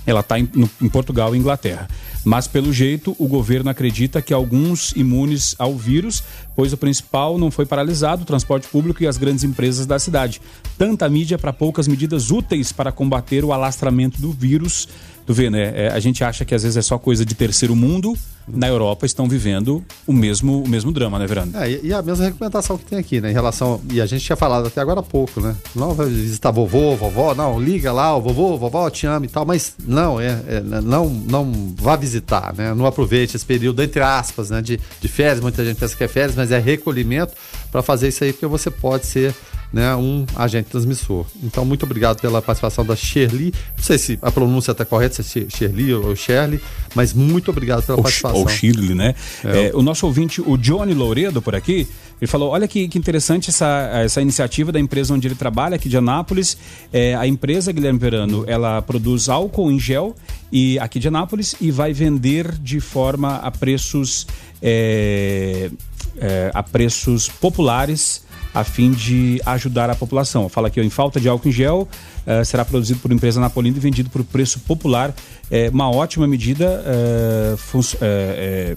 Ela está em, em Portugal e Inglaterra. Mas, pelo jeito, o governo acredita que alguns imunes ao vírus, pois o principal não foi paralisado, o transporte público e as grandes empresas da cidade. Tanta mídia para poucas medidas úteis para combater o alastramento do vírus. Tu vê, né? É, a gente acha que às vezes é só coisa de terceiro mundo. Na Europa estão vivendo o mesmo, o mesmo drama, né, Verano? É, e- a mesma recomendação que tem aqui, né? Em relação. E a gente tinha falado até agora há pouco, né? Não vai visitar vovô, vovó, não, liga lá, o vovô, vovó, te amo e tal, mas não, é, é, não, não vá visitar, né? Não aproveite esse período, entre aspas, né? De, de férias, muita gente pensa que é férias, mas é recolhimento para fazer isso aí, porque você pode ser né, um agente transmissor. Então, muito obrigado pela participação da Shirley. Não sei se a pronúncia está correta, se é Shirley ou Shirley, mas muito obrigado pela Ou, participação. ou Shirley, né? É. É, o nosso ouvinte, o Johnny Louredo, por aqui, ele falou: olha que, que interessante essa, essa iniciativa da empresa onde ele trabalha, aqui de Anápolis. É, a empresa, Guilherme Verano, ela produz álcool em gel e aqui de Anápolis e vai vender de forma a preços, é, é, a preços populares a fim de ajudar a população. Fala aqui, ó, em falta de álcool em gel, eh, será produzido por empresa napolina e vendido por preço popular. É uma ótima medida, eh, eh,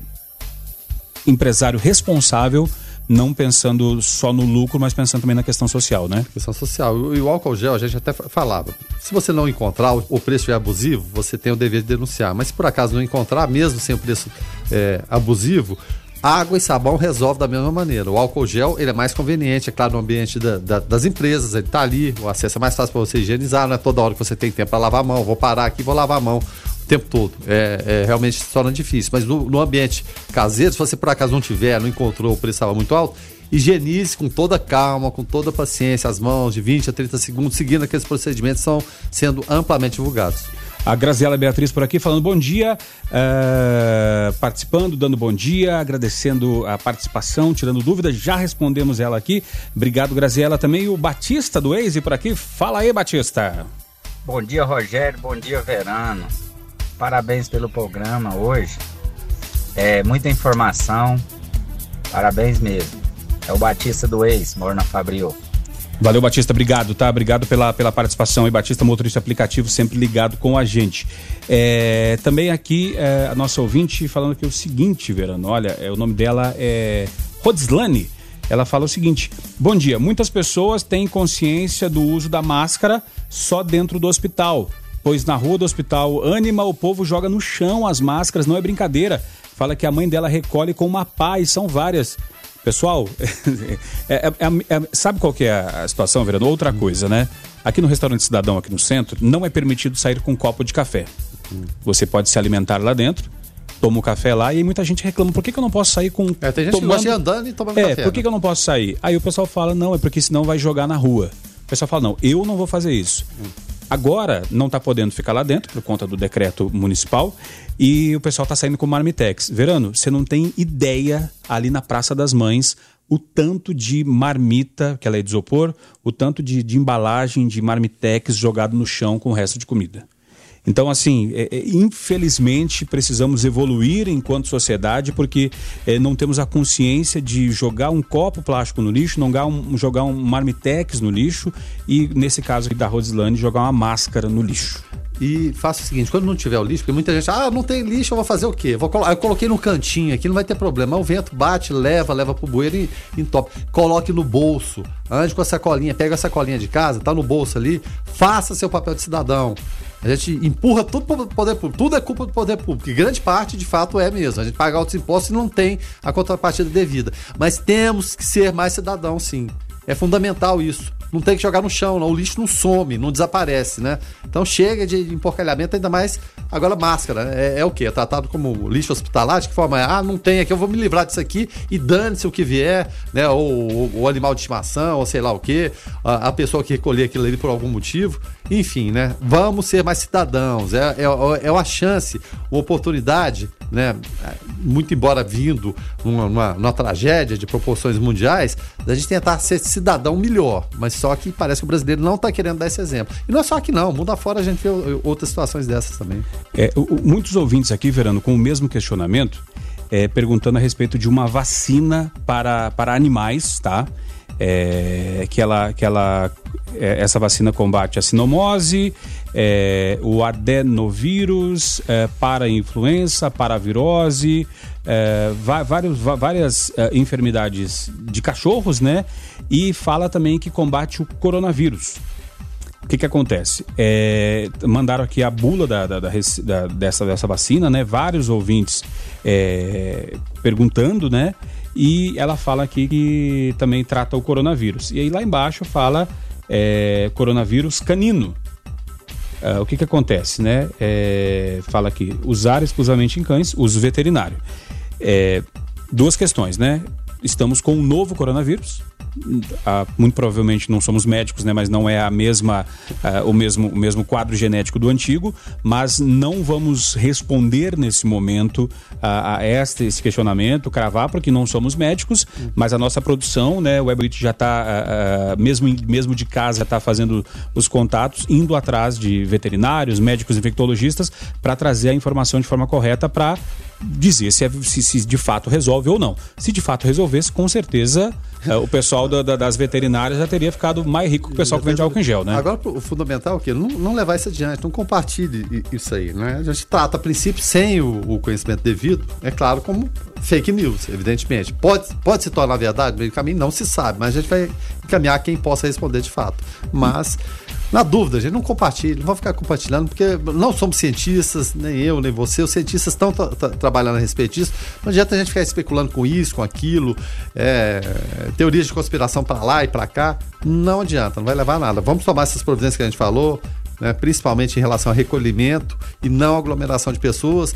empresário responsável, não pensando só no lucro, mas pensando também na questão social, né? Questão social. E o álcool gel, a gente até fa- falava. Se você não encontrar, o o preço é abusivo, você tem o dever de denunciar. Mas se por acaso não encontrar, mesmo sem o preço é, abusivo, água e sabão resolve da mesma maneira. O álcool gel, ele é mais conveniente, é claro, no ambiente da- da- das empresas, ele tá ali, o acesso é mais fácil para você higienizar, não é toda hora que você tem tempo para lavar a mão, vou parar aqui, vou lavar a mão o tempo todo. É, é, realmente se torna difícil. Mas no, no ambiente caseiro, se você por acaso não tiver, não encontrou, o preço estava muito alto, higienize com toda calma, com toda paciência, as mãos de 20 a 30 segundos, seguindo aqueles procedimentos que estão sendo amplamente divulgados. A Graziela Beatriz por aqui falando bom dia, eh, participando, dando bom dia, agradecendo a participação, tirando dúvidas, já respondemos ela aqui. Obrigado, Graziela. Também o Batista do Waze por aqui. Fala aí, Batista. Bom dia, Rogério. Bom dia, Verano. Parabéns pelo programa hoje. É muita informação. Parabéns mesmo. É o Batista do Ex, moro na. Valeu, Batista. Obrigado, tá? Obrigado pela, pela participação. E Batista, motorista aplicativo, sempre ligado com a gente. É, também aqui é, a nossa ouvinte falando aqui o seguinte, Verano. Olha, é, o nome dela é Rodslane. Ela fala o seguinte: Bom dia. Muitas pessoas têm consciência do uso da máscara só dentro do hospital. Pois na rua do hospital Anima, o povo joga no chão as máscaras, não é brincadeira. Fala que a mãe dela recolhe com uma pá e são várias. Pessoal, (laughs) é- é- é- é- sabe qual que é a situação, vereador? Outra coisa, né? Aqui no restaurante Cidadão, aqui no centro, não é permitido sair com um copo de café. Você pode se alimentar lá dentro, toma o café lá e muita gente reclama, por que, que eu não posso sair com. É, tem gente que gosta de andando e tomando é, café, por que, né? que eu não posso sair? Aí o pessoal fala, não, é porque senão vai jogar na rua. O pessoal fala, não, eu não vou fazer isso. Agora não está podendo ficar lá dentro por conta do decreto municipal e o pessoal está saindo com marmitex. Verano, você não tem ideia ali na Praça das Mães o tanto de marmita, que ela é de isopor, o tanto de, de embalagem de marmitex jogado no chão com o resto de comida. Então, assim, é, é, infelizmente precisamos evoluir enquanto sociedade porque é, não temos a consciência de jogar um copo plástico no lixo, não jogar um, jogar um marmitex no lixo e, nesse caso aqui da Rosilane, jogar uma máscara no lixo. E faça o seguinte, quando não tiver o lixo, porque muita gente, ah, não tem lixo, eu vou fazer o quê? Vou colo eu coloquei no cantinho aqui, não vai ter problema. O vento bate, leva, leva pro bueiro e entope. Coloque no bolso, ande com a sacolinha, pega a sacolinha de casa, tá no bolso ali, faça seu papel de cidadão. A gente empurra tudo para o poder público. Tudo é culpa do poder público. E grande parte, de fato, é mesmo. A gente paga altos impostos e não tem a contrapartida devida. Mas temos que ser mais cidadão, sim. É fundamental isso não tem que jogar no chão, não. o lixo não some, não desaparece, né? Então chega de emporcalhamento, ainda mais agora máscara. Né? É, é o que? É tratado como lixo hospitalar? De que forma? Ah, não tem aqui, eu vou me livrar disso aqui e dane-se o que vier, né? Ou o animal de estimação, ou sei lá o que, a, a, pessoa que recolher aquilo ali por algum motivo. Enfim, né? Vamos ser mais cidadãos. É, é, é uma chance, uma oportunidade, né? Muito embora vindo numa, numa, numa tragédia de proporções mundiais, da gente tentar ser cidadão melhor. Mas só que parece que o brasileiro não está querendo dar esse exemplo. E não é só aqui não, mundo afora a gente vê outras situações dessas também. É, muitos ouvintes aqui, Verano, com o mesmo questionamento, é, perguntando a respeito de uma vacina para, para animais, tá? É, que ela, que ela é, essa vacina combate a sinomose, é, o adenovírus, é, para influenza, para virose, é, vários, várias é, enfermidades de cachorros, né? E fala também que combate o coronavírus. O que, que acontece? É, mandaram aqui a bula da, da, da, dessa, dessa vacina, né? Vários ouvintes é, perguntando, né? E ela fala aqui que também trata o coronavírus. E aí lá embaixo fala é, coronavírus canino. Uh, o que, que acontece, né? É, fala aqui, usar exclusivamente em cães, uso veterinário. É, duas questões, né? Estamos com um novo coronavírus, ah, muito provavelmente não somos médicos, né, mas não é a mesma, ah, o, mesmo, o mesmo quadro genético do antigo, mas não vamos responder nesse momento a, a este, esse questionamento, cravar, porque não somos médicos, mas a nossa produção, né, o WebRit já está, mesmo, mesmo de casa, já está fazendo os contatos, indo atrás de veterinários, médicos infectologistas, para trazer a informação de forma correta para dizer se, é, se, se, de fato resolve ou não. Se de fato resolvesse, com certeza é, o pessoal da, da, das veterinárias já teria ficado mais rico que o pessoal que vende álcool em gel, né? Agora, o fundamental é o quê? Não, não levar isso adiante, não compartilhe isso aí, né? A gente trata a princípio sem o, o conhecimento devido, é claro, como fake news, evidentemente. Pode, pode se tornar verdade, meio caminho não se sabe, mas a gente vai encaminhar quem possa responder de fato. Mas na dúvida, gente, não compartilhe, não vão ficar compartilhando, porque não somos cientistas, nem eu, nem você. Os cientistas estão tra tra trabalhando a respeito disso. Não adianta a gente ficar especulando com isso, com aquilo, é, teorias de conspiração para lá e para cá. Não adianta, não vai levar a nada. Vamos tomar essas providências que a gente falou, né, principalmente em relação a recolhimento e não aglomeração de pessoas,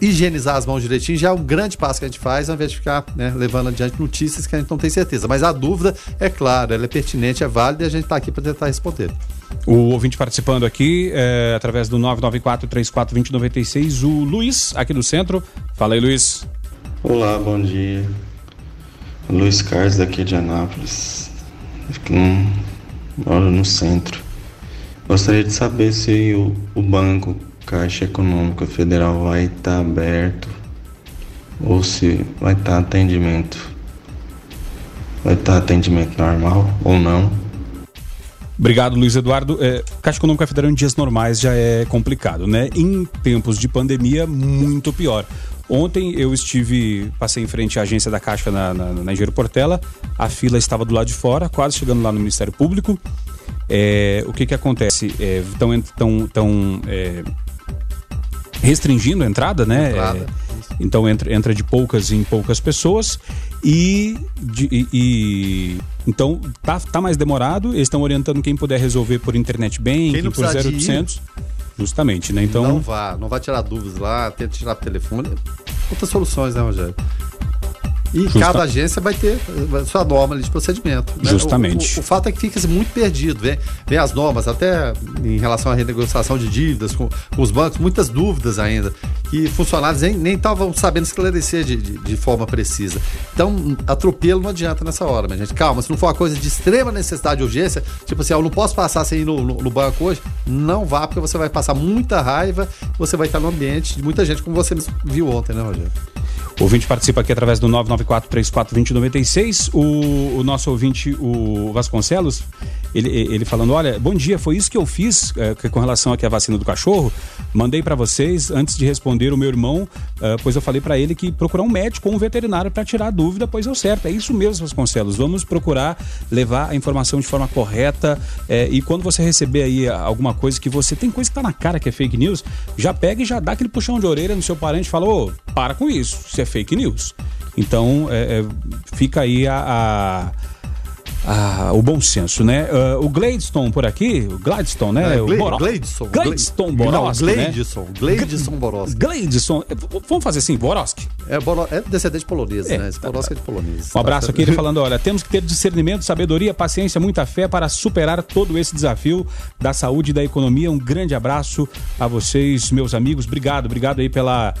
higienizar as mãos direitinho já é um grande passo que a gente faz, ao invés de ficar né, levando adiante notícias que a gente não tem certeza. Mas a dúvida, é claro, ela é pertinente, é válida e a gente está aqui para tentar responder. O ouvinte participando aqui, é, através do 994-34-2096, o Luiz, aqui do centro. Fala aí, Luiz. Olá, bom dia. Luiz Carlos, daqui de Anápolis. Hum, moro no centro. Gostaria de saber se o, o banco Caixa Econômica Federal vai estar tá aberto ou se vai estar tá atendimento. Vai estar tá atendimento normal ou não? Obrigado, Luiz Eduardo. É, Caixa Econômica Federal em dias normais já é complicado, né? Em tempos de pandemia, muito pior. Ontem eu estive, passei em frente à agência da Caixa na, na, na Engenheiro Portela, a fila estava do lado de fora, quase chegando lá no Ministério Público. É, o que que acontece? Estão é, tão, tão, é, restringindo a entrada, né? Entrada. É, então entra, entra de poucas em poucas pessoas e, de, e, e, então tá, tá mais demorado. Eles estão orientando quem puder resolver por internet bem, por 0800. Justamente, né? Então não vá, não vá tirar dúvidas lá, tenta tirar por telefone. Outras soluções, né, Rogério? E Justa- cada agência vai ter a sua norma de procedimento. né? Justamente. O, o- o fato é que fica muito perdido. Vem, vem as normas, até em relação à renegociação de dívidas com, com os bancos, muitas dúvidas ainda. Que funcionários nem estavam sabendo esclarecer de, de, de forma precisa. Então, atropelo não adianta nessa hora, minha gente. Calma, se não for uma coisa de extrema necessidade e urgência, tipo assim, eu não posso passar sem ir no, no- no banco hoje, não vá, porque você vai passar muita raiva, você vai estar no ambiente de muita gente, como você viu ontem, né, Rogério? O ouvinte participa aqui através do 994-34-2096. O, o nosso ouvinte, o Vasconcelos, ele, ele falando: Olha, bom dia, foi isso que eu fiz eh, com relação aqui à vacina do cachorro. Mandei para vocês antes de responder o meu irmão, eh, pois eu falei para ele que procurar um médico ou um veterinário para tirar a dúvida, pois é o certo. É isso mesmo, Vasconcelos. Vamos procurar levar a informação de forma correta. eh, e quando você receber aí alguma coisa que você tem coisa que tá na cara que é fake news, já pega e já dá aquele puxão de orelha no seu parente e fala: Ô, para com isso, isso é fake news. Então, é, é, fica aí a, a- a- o bom senso, né? Ah, o Gladstone por aqui, o Gladstone, né? É, o Gla- Boro- Gladstone. Gladstone Gla- Borowski, Não, né? Gladson Borowski. Gladstone. É, v- Vamos fazer assim, Borowski? É, Boro- é descendente polonês, É, né? Esse Borowski é de polonês. Um abraço aqui, ele falando, olha, temos que ter discernimento, sabedoria, paciência, muita fé para superar todo esse desafio da saúde e da economia. Um grande abraço a vocês, meus amigos. Obrigado, obrigado aí pela,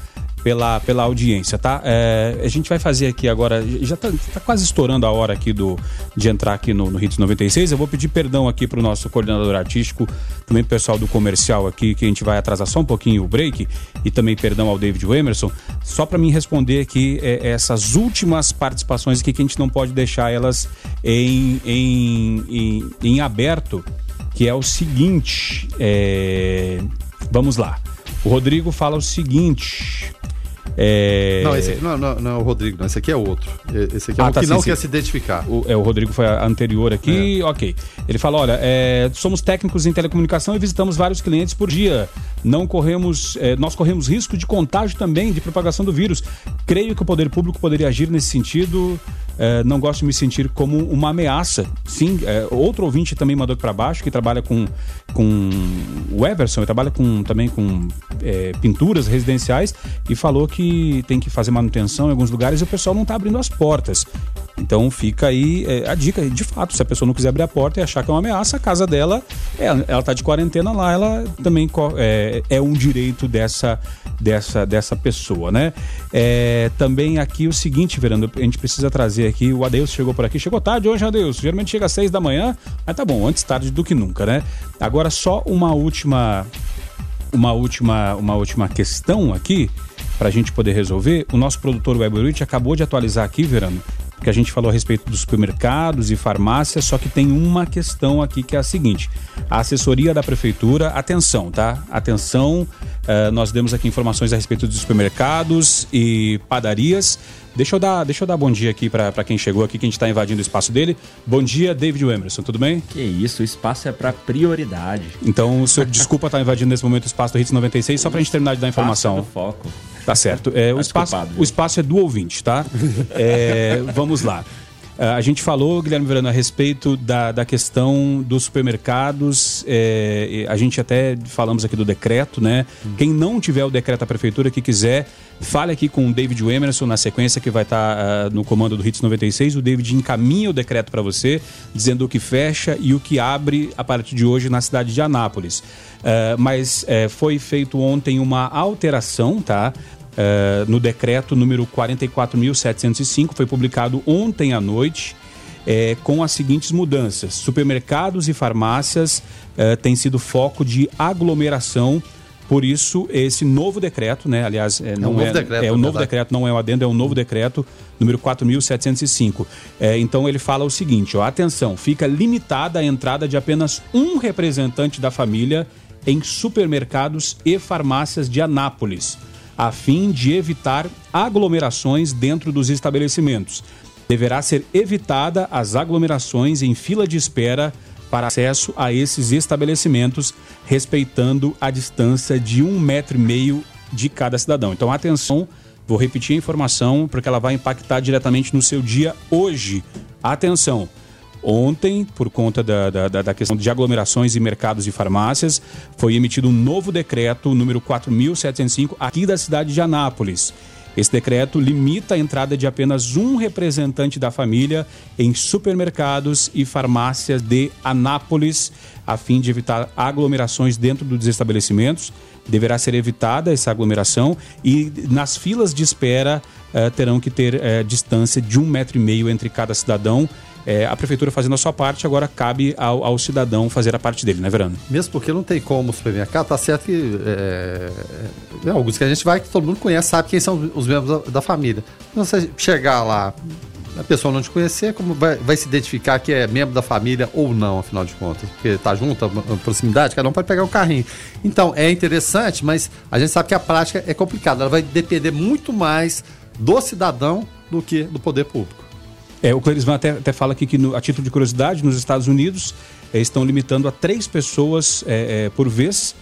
pela, pela audiência, tá? É, a gente vai fazer aqui agora, já tá, tá quase estourando a hora aqui do, de entrar aqui no, no Hits 96. Eu vou pedir perdão aqui pro nosso coordenador artístico, também pro pessoal do comercial aqui, que a gente vai atrasar só um pouquinho o break, e também perdão ao David Emerson, só para mim responder aqui é, essas últimas participações aqui que a gente não pode deixar elas em, em, em, em aberto, que é o seguinte, é, vamos lá. O Rodrigo fala o seguinte. É... Não, esse aqui não, não, não é o Rodrigo, não. Esse aqui é outro. Esse aqui é Ah, o tá, que sim, não sim. quer se identificar. O, é, o Rodrigo foi a anterior aqui, ok. Ele fala: olha, é, somos técnicos em telecomunicação e visitamos vários clientes por dia. Não corremos, é, nós corremos risco de contágio também, de propagação do vírus. Creio que o poder público poderia agir nesse sentido. É, não gosto de me sentir como uma ameaça. Sim, é, outro ouvinte também mandou para baixo que trabalha com, com o Everson, ele trabalha com, também com é, pinturas residenciais e falou que tem que fazer manutenção em alguns lugares e o pessoal não está abrindo as portas. Então fica aí é, a dica, de fato, se a pessoa não quiser abrir a porta e achar que é uma ameaça, a casa dela, é, ela está de quarentena lá, ela também é, é um direito dessa, dessa, dessa pessoa, né? É, também aqui o seguinte, Verando, a gente precisa trazer aqui, o Adeus chegou por aqui, chegou tarde hoje, Adeus, geralmente chega às seis da manhã, mas tá bom, antes tarde do que nunca, né? Agora só uma última uma última, uma última questão aqui para a gente poder resolver. O nosso produtor Weberwitch acabou de atualizar aqui, Verano, porque a gente falou a respeito dos supermercados e farmácias, só que tem uma questão aqui que é a seguinte: a assessoria da prefeitura, atenção, tá? Atenção, eh, nós demos aqui informações a respeito dos supermercados e padarias. Deixa eu dar, deixa eu dar bom dia aqui para quem chegou aqui, que a gente está invadindo o espaço dele. Bom dia, David Emerson, tudo bem? Que isso, o espaço é para prioridade. Então, o senhor desculpa estar invadindo nesse momento o espaço do Hits 96, só pra gente terminar de dar informação. É do foco. Tá certo. É, o, Tá espaço, desculpado, o espaço é do ouvinte, tá? É, vamos lá. Ah, A gente falou, Guilherme Verano, a respeito da, da questão dos supermercados. é, a gente até falamos aqui do decreto, né? Quem não tiver o decreto da prefeitura que quiser, fale aqui com o David Emerson na sequência que vai estar ah, no comando do Hits 96. O David encaminha o decreto para você, dizendo o que fecha e o que abre a partir de hoje na cidade de Anápolis. Ah, mas eh, foi feito ontem uma alteração, tá? Eh, no decreto número 44.705, foi publicado ontem à noite, eh, com as seguintes mudanças: supermercados e farmácias eh, têm sido foco de aglomeração. Por isso, esse novo decreto, né? Aliás, eh, não novo é, decreto, é o na novo decreto, não é o adendo, é o novo decreto número 4.705. É, então ele fala o seguinte: ó, atenção, fica limitada a entrada de apenas um representante da família em supermercados e farmácias de Anápolis, a fim de evitar aglomerações dentro dos estabelecimentos. Deverá ser evitada as aglomerações em fila de espera para acesso a esses estabelecimentos, respeitando a distância de um metro e meio de cada cidadão. Então, atenção, vou repetir a informação porque ela vai impactar diretamente no seu dia hoje. Atenção! Ontem, por conta da, da, da- questão de aglomerações e mercados e farmácias, foi emitido um novo decreto, número 4.705, aqui da cidade de Anápolis. Esse decreto limita a entrada de apenas um representante da família em supermercados e farmácias de Anápolis, a fim de evitar aglomerações dentro dos estabelecimentos. Deverá ser evitada essa aglomeração e nas filas de espera eh, terão que ter eh, distância de um metro e meio entre cada cidadão. Eh, a prefeitura fazendo a sua parte, agora cabe ao, ao cidadão fazer a parte dele, né, Verano? Mesmo porque não tem como o supermercado, tá certo que é, é, alguns que a gente vai que todo mundo conhece, sabe quem são os membros da, da família. Então, você chegar lá, a pessoa não te conhecer, como vai, vai, se identificar que é membro da família ou não, afinal de contas? Porque tá junto, a, proximidade, cada um pode pegar um carrinho. Então, é interessante, mas a gente sabe que a prática é complicada. Ela vai depender muito mais do cidadão do que do poder público. É, o Clerisman até, até fala aqui que, no, a título de curiosidade, nos Estados Unidos é, estão limitando a três pessoas é, por vez,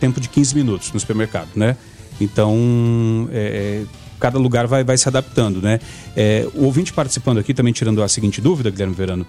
tempo de 15 minutos no supermercado, né? Então, cada lugar vai, vai se adaptando, né? É, o ouvinte participando aqui, também tirando a seguinte dúvida, Guilherme Verano,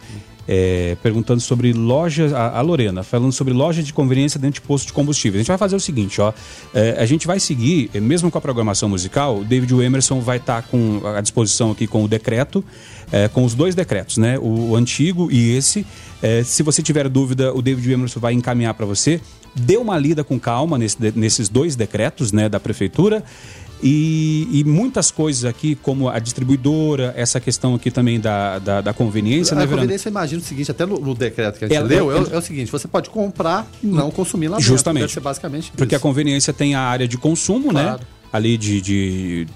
é, perguntando sobre lojas, a, a, Lorena, falando sobre lojas de conveniência dentro de posto de combustível. A gente vai fazer o seguinte, ó, é, a gente vai seguir, é, mesmo com a programação musical, o David Emerson vai estar tá com à disposição aqui com o decreto, é, com os dois decretos, né? O, o antigo e esse. É, se você tiver dúvida, o David Emerson vai encaminhar para você. Dê uma lida com calma nesse, nesses dois decretos, né, da prefeitura. E, e, muitas coisas aqui, como a distribuidora, essa questão aqui também da, da, da conveniência. A né, conveniência, imagina o seguinte, até no, no decreto que a gente ela, leu, é, é, o seguinte, você pode comprar e não consumir lá Justamente. Deve ser basicamente Porque isso. a conveniência tem a área de consumo, né? claro. né? Ali de, de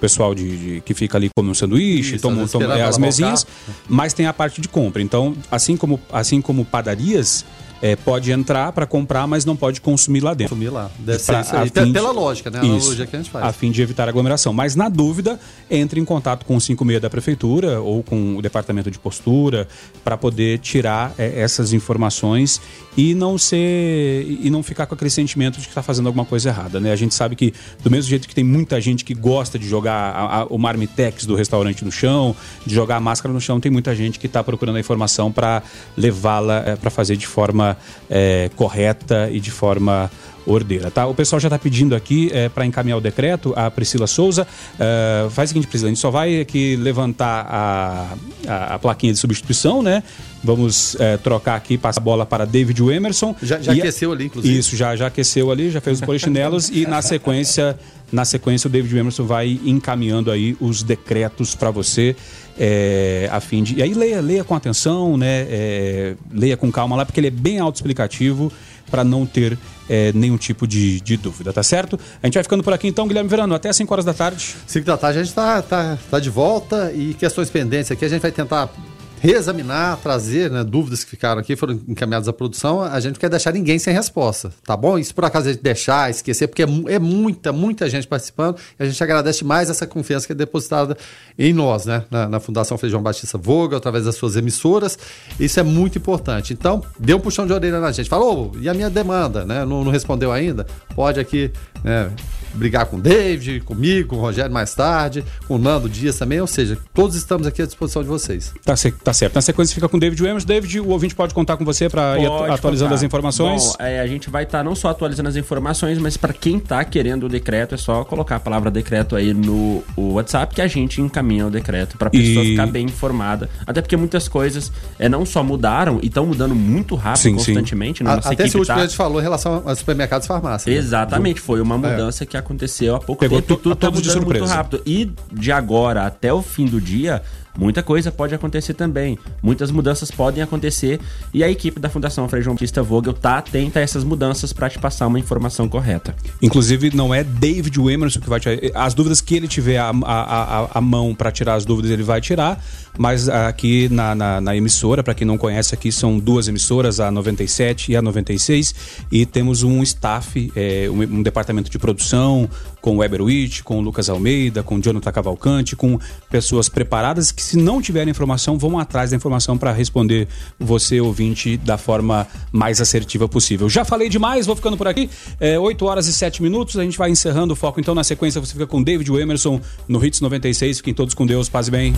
pessoal de, de, que fica ali come um sanduíche, Isso, toma, toma é, as mesinhas, mas tem a parte de compra. Então, assim como, assim como padarias, é, pode entrar para comprar, mas não pode consumir lá dentro. Consumir lá. Deve pra, ser isso. Pela lógica, né? A isso, que a gente faz. A fim de evitar aglomeração. Mas na dúvida, entre em contato com o 56 da prefeitura ou com o departamento de postura para poder tirar é, essas informações e não ser e não ficar com aquele sentimento de que está fazendo alguma coisa errada, né? A gente sabe que do mesmo jeito que tem muita gente que gosta de jogar a, a, o marmitex do restaurante no chão, de jogar a máscara no chão, tem muita gente que está procurando a informação para levá-la é, para fazer de forma é, correta e de forma ordeira, tá? O pessoal já está pedindo aqui é, para encaminhar o decreto, a Priscila Souza. É, faz o seguinte, Priscila, a gente só vai aqui levantar a, a, a plaquinha de substituição, né? Vamos é, trocar aqui, passar a bola para David Emerson. Já, já aqueceu ali, inclusive. Isso, já, já aqueceu ali, já fez os polichinelos e na sequência, na sequência o David Emerson vai encaminhando aí os decretos para você. É, a fim de. E aí leia, leia com atenção, né? É, leia com calma lá, porque ele é bem autoexplicativo para não ter é, nenhum tipo de, de, dúvida, tá certo? A gente vai ficando por aqui então, Guilherme Verano, até 5 horas da tarde. 5 da tarde a gente está tá, tá de volta e questões pendentes aqui a gente vai tentar reexaminar, trazer né, dúvidas que ficaram aqui, foram encaminhadas à produção, a gente não quer deixar ninguém sem resposta, tá bom? Isso por acaso a gente deixar, esquecer, porque é, é, muita, muita gente participando e a gente agradece mais essa confiança que é depositada em nós, né? Na, na Fundação Feijão Batista Voga, através das suas emissoras, isso é muito importante. Então, dê um puxão de orelha na gente. Falou, e a minha demanda, né? Não, não respondeu ainda? Pode aqui, né? Brigar com o David, comigo, com o Rogério mais tarde, com o Nando Dias também, ou seja, todos estamos aqui à disposição de vocês. Tá, tá certo. Na sequência fica com o David Williams. David, o ouvinte pode contar com você para ir atualizando contar. as informações? Bom, é, a gente vai estar tá não só atualizando as informações, mas para quem está querendo o decreto, é só colocar a palavra decreto aí no WhatsApp que a gente encaminha o decreto para a pessoa e... ficar bem informada. Até porque muitas coisas é, não só mudaram e estão mudando muito rápido, sim, constantemente. Sim. A, até esse último tá... que a gente falou em relação aos supermercados e farmácias. Né? Exatamente, né? foi uma é. mudança é. que aconteceu há pouco Pegou tempo. Tudo tá mudando muito rápido. E de agora até o fim do dia, muita coisa pode acontecer também. Muitas mudanças podem acontecer e a equipe da Fundação Frei João Batista Vogel tá atenta a essas mudanças para te passar uma informação correta. Inclusive, não é David Emerson que vai tirar. As dúvidas que ele tiver a, a, a, a mão para tirar as dúvidas, ele vai tirar. Mas aqui na, na, na emissora, para quem não conhece, aqui são duas emissoras, a 97 e a 96, e temos um staff, é, um, um, departamento de produção, com o Weber Witt, com o Lucas Almeida, com o Jonathan Cavalcante, com pessoas preparadas que se não tiverem informação, vão atrás da informação para responder você, ouvinte, da forma mais assertiva possível. Já falei demais, vou ficando por aqui. É, 8 horas e 7 minutos, a gente vai encerrando o foco. Então, na sequência, você fica com David Emerson no Hits 96. Fiquem todos com Deus, paz e bem.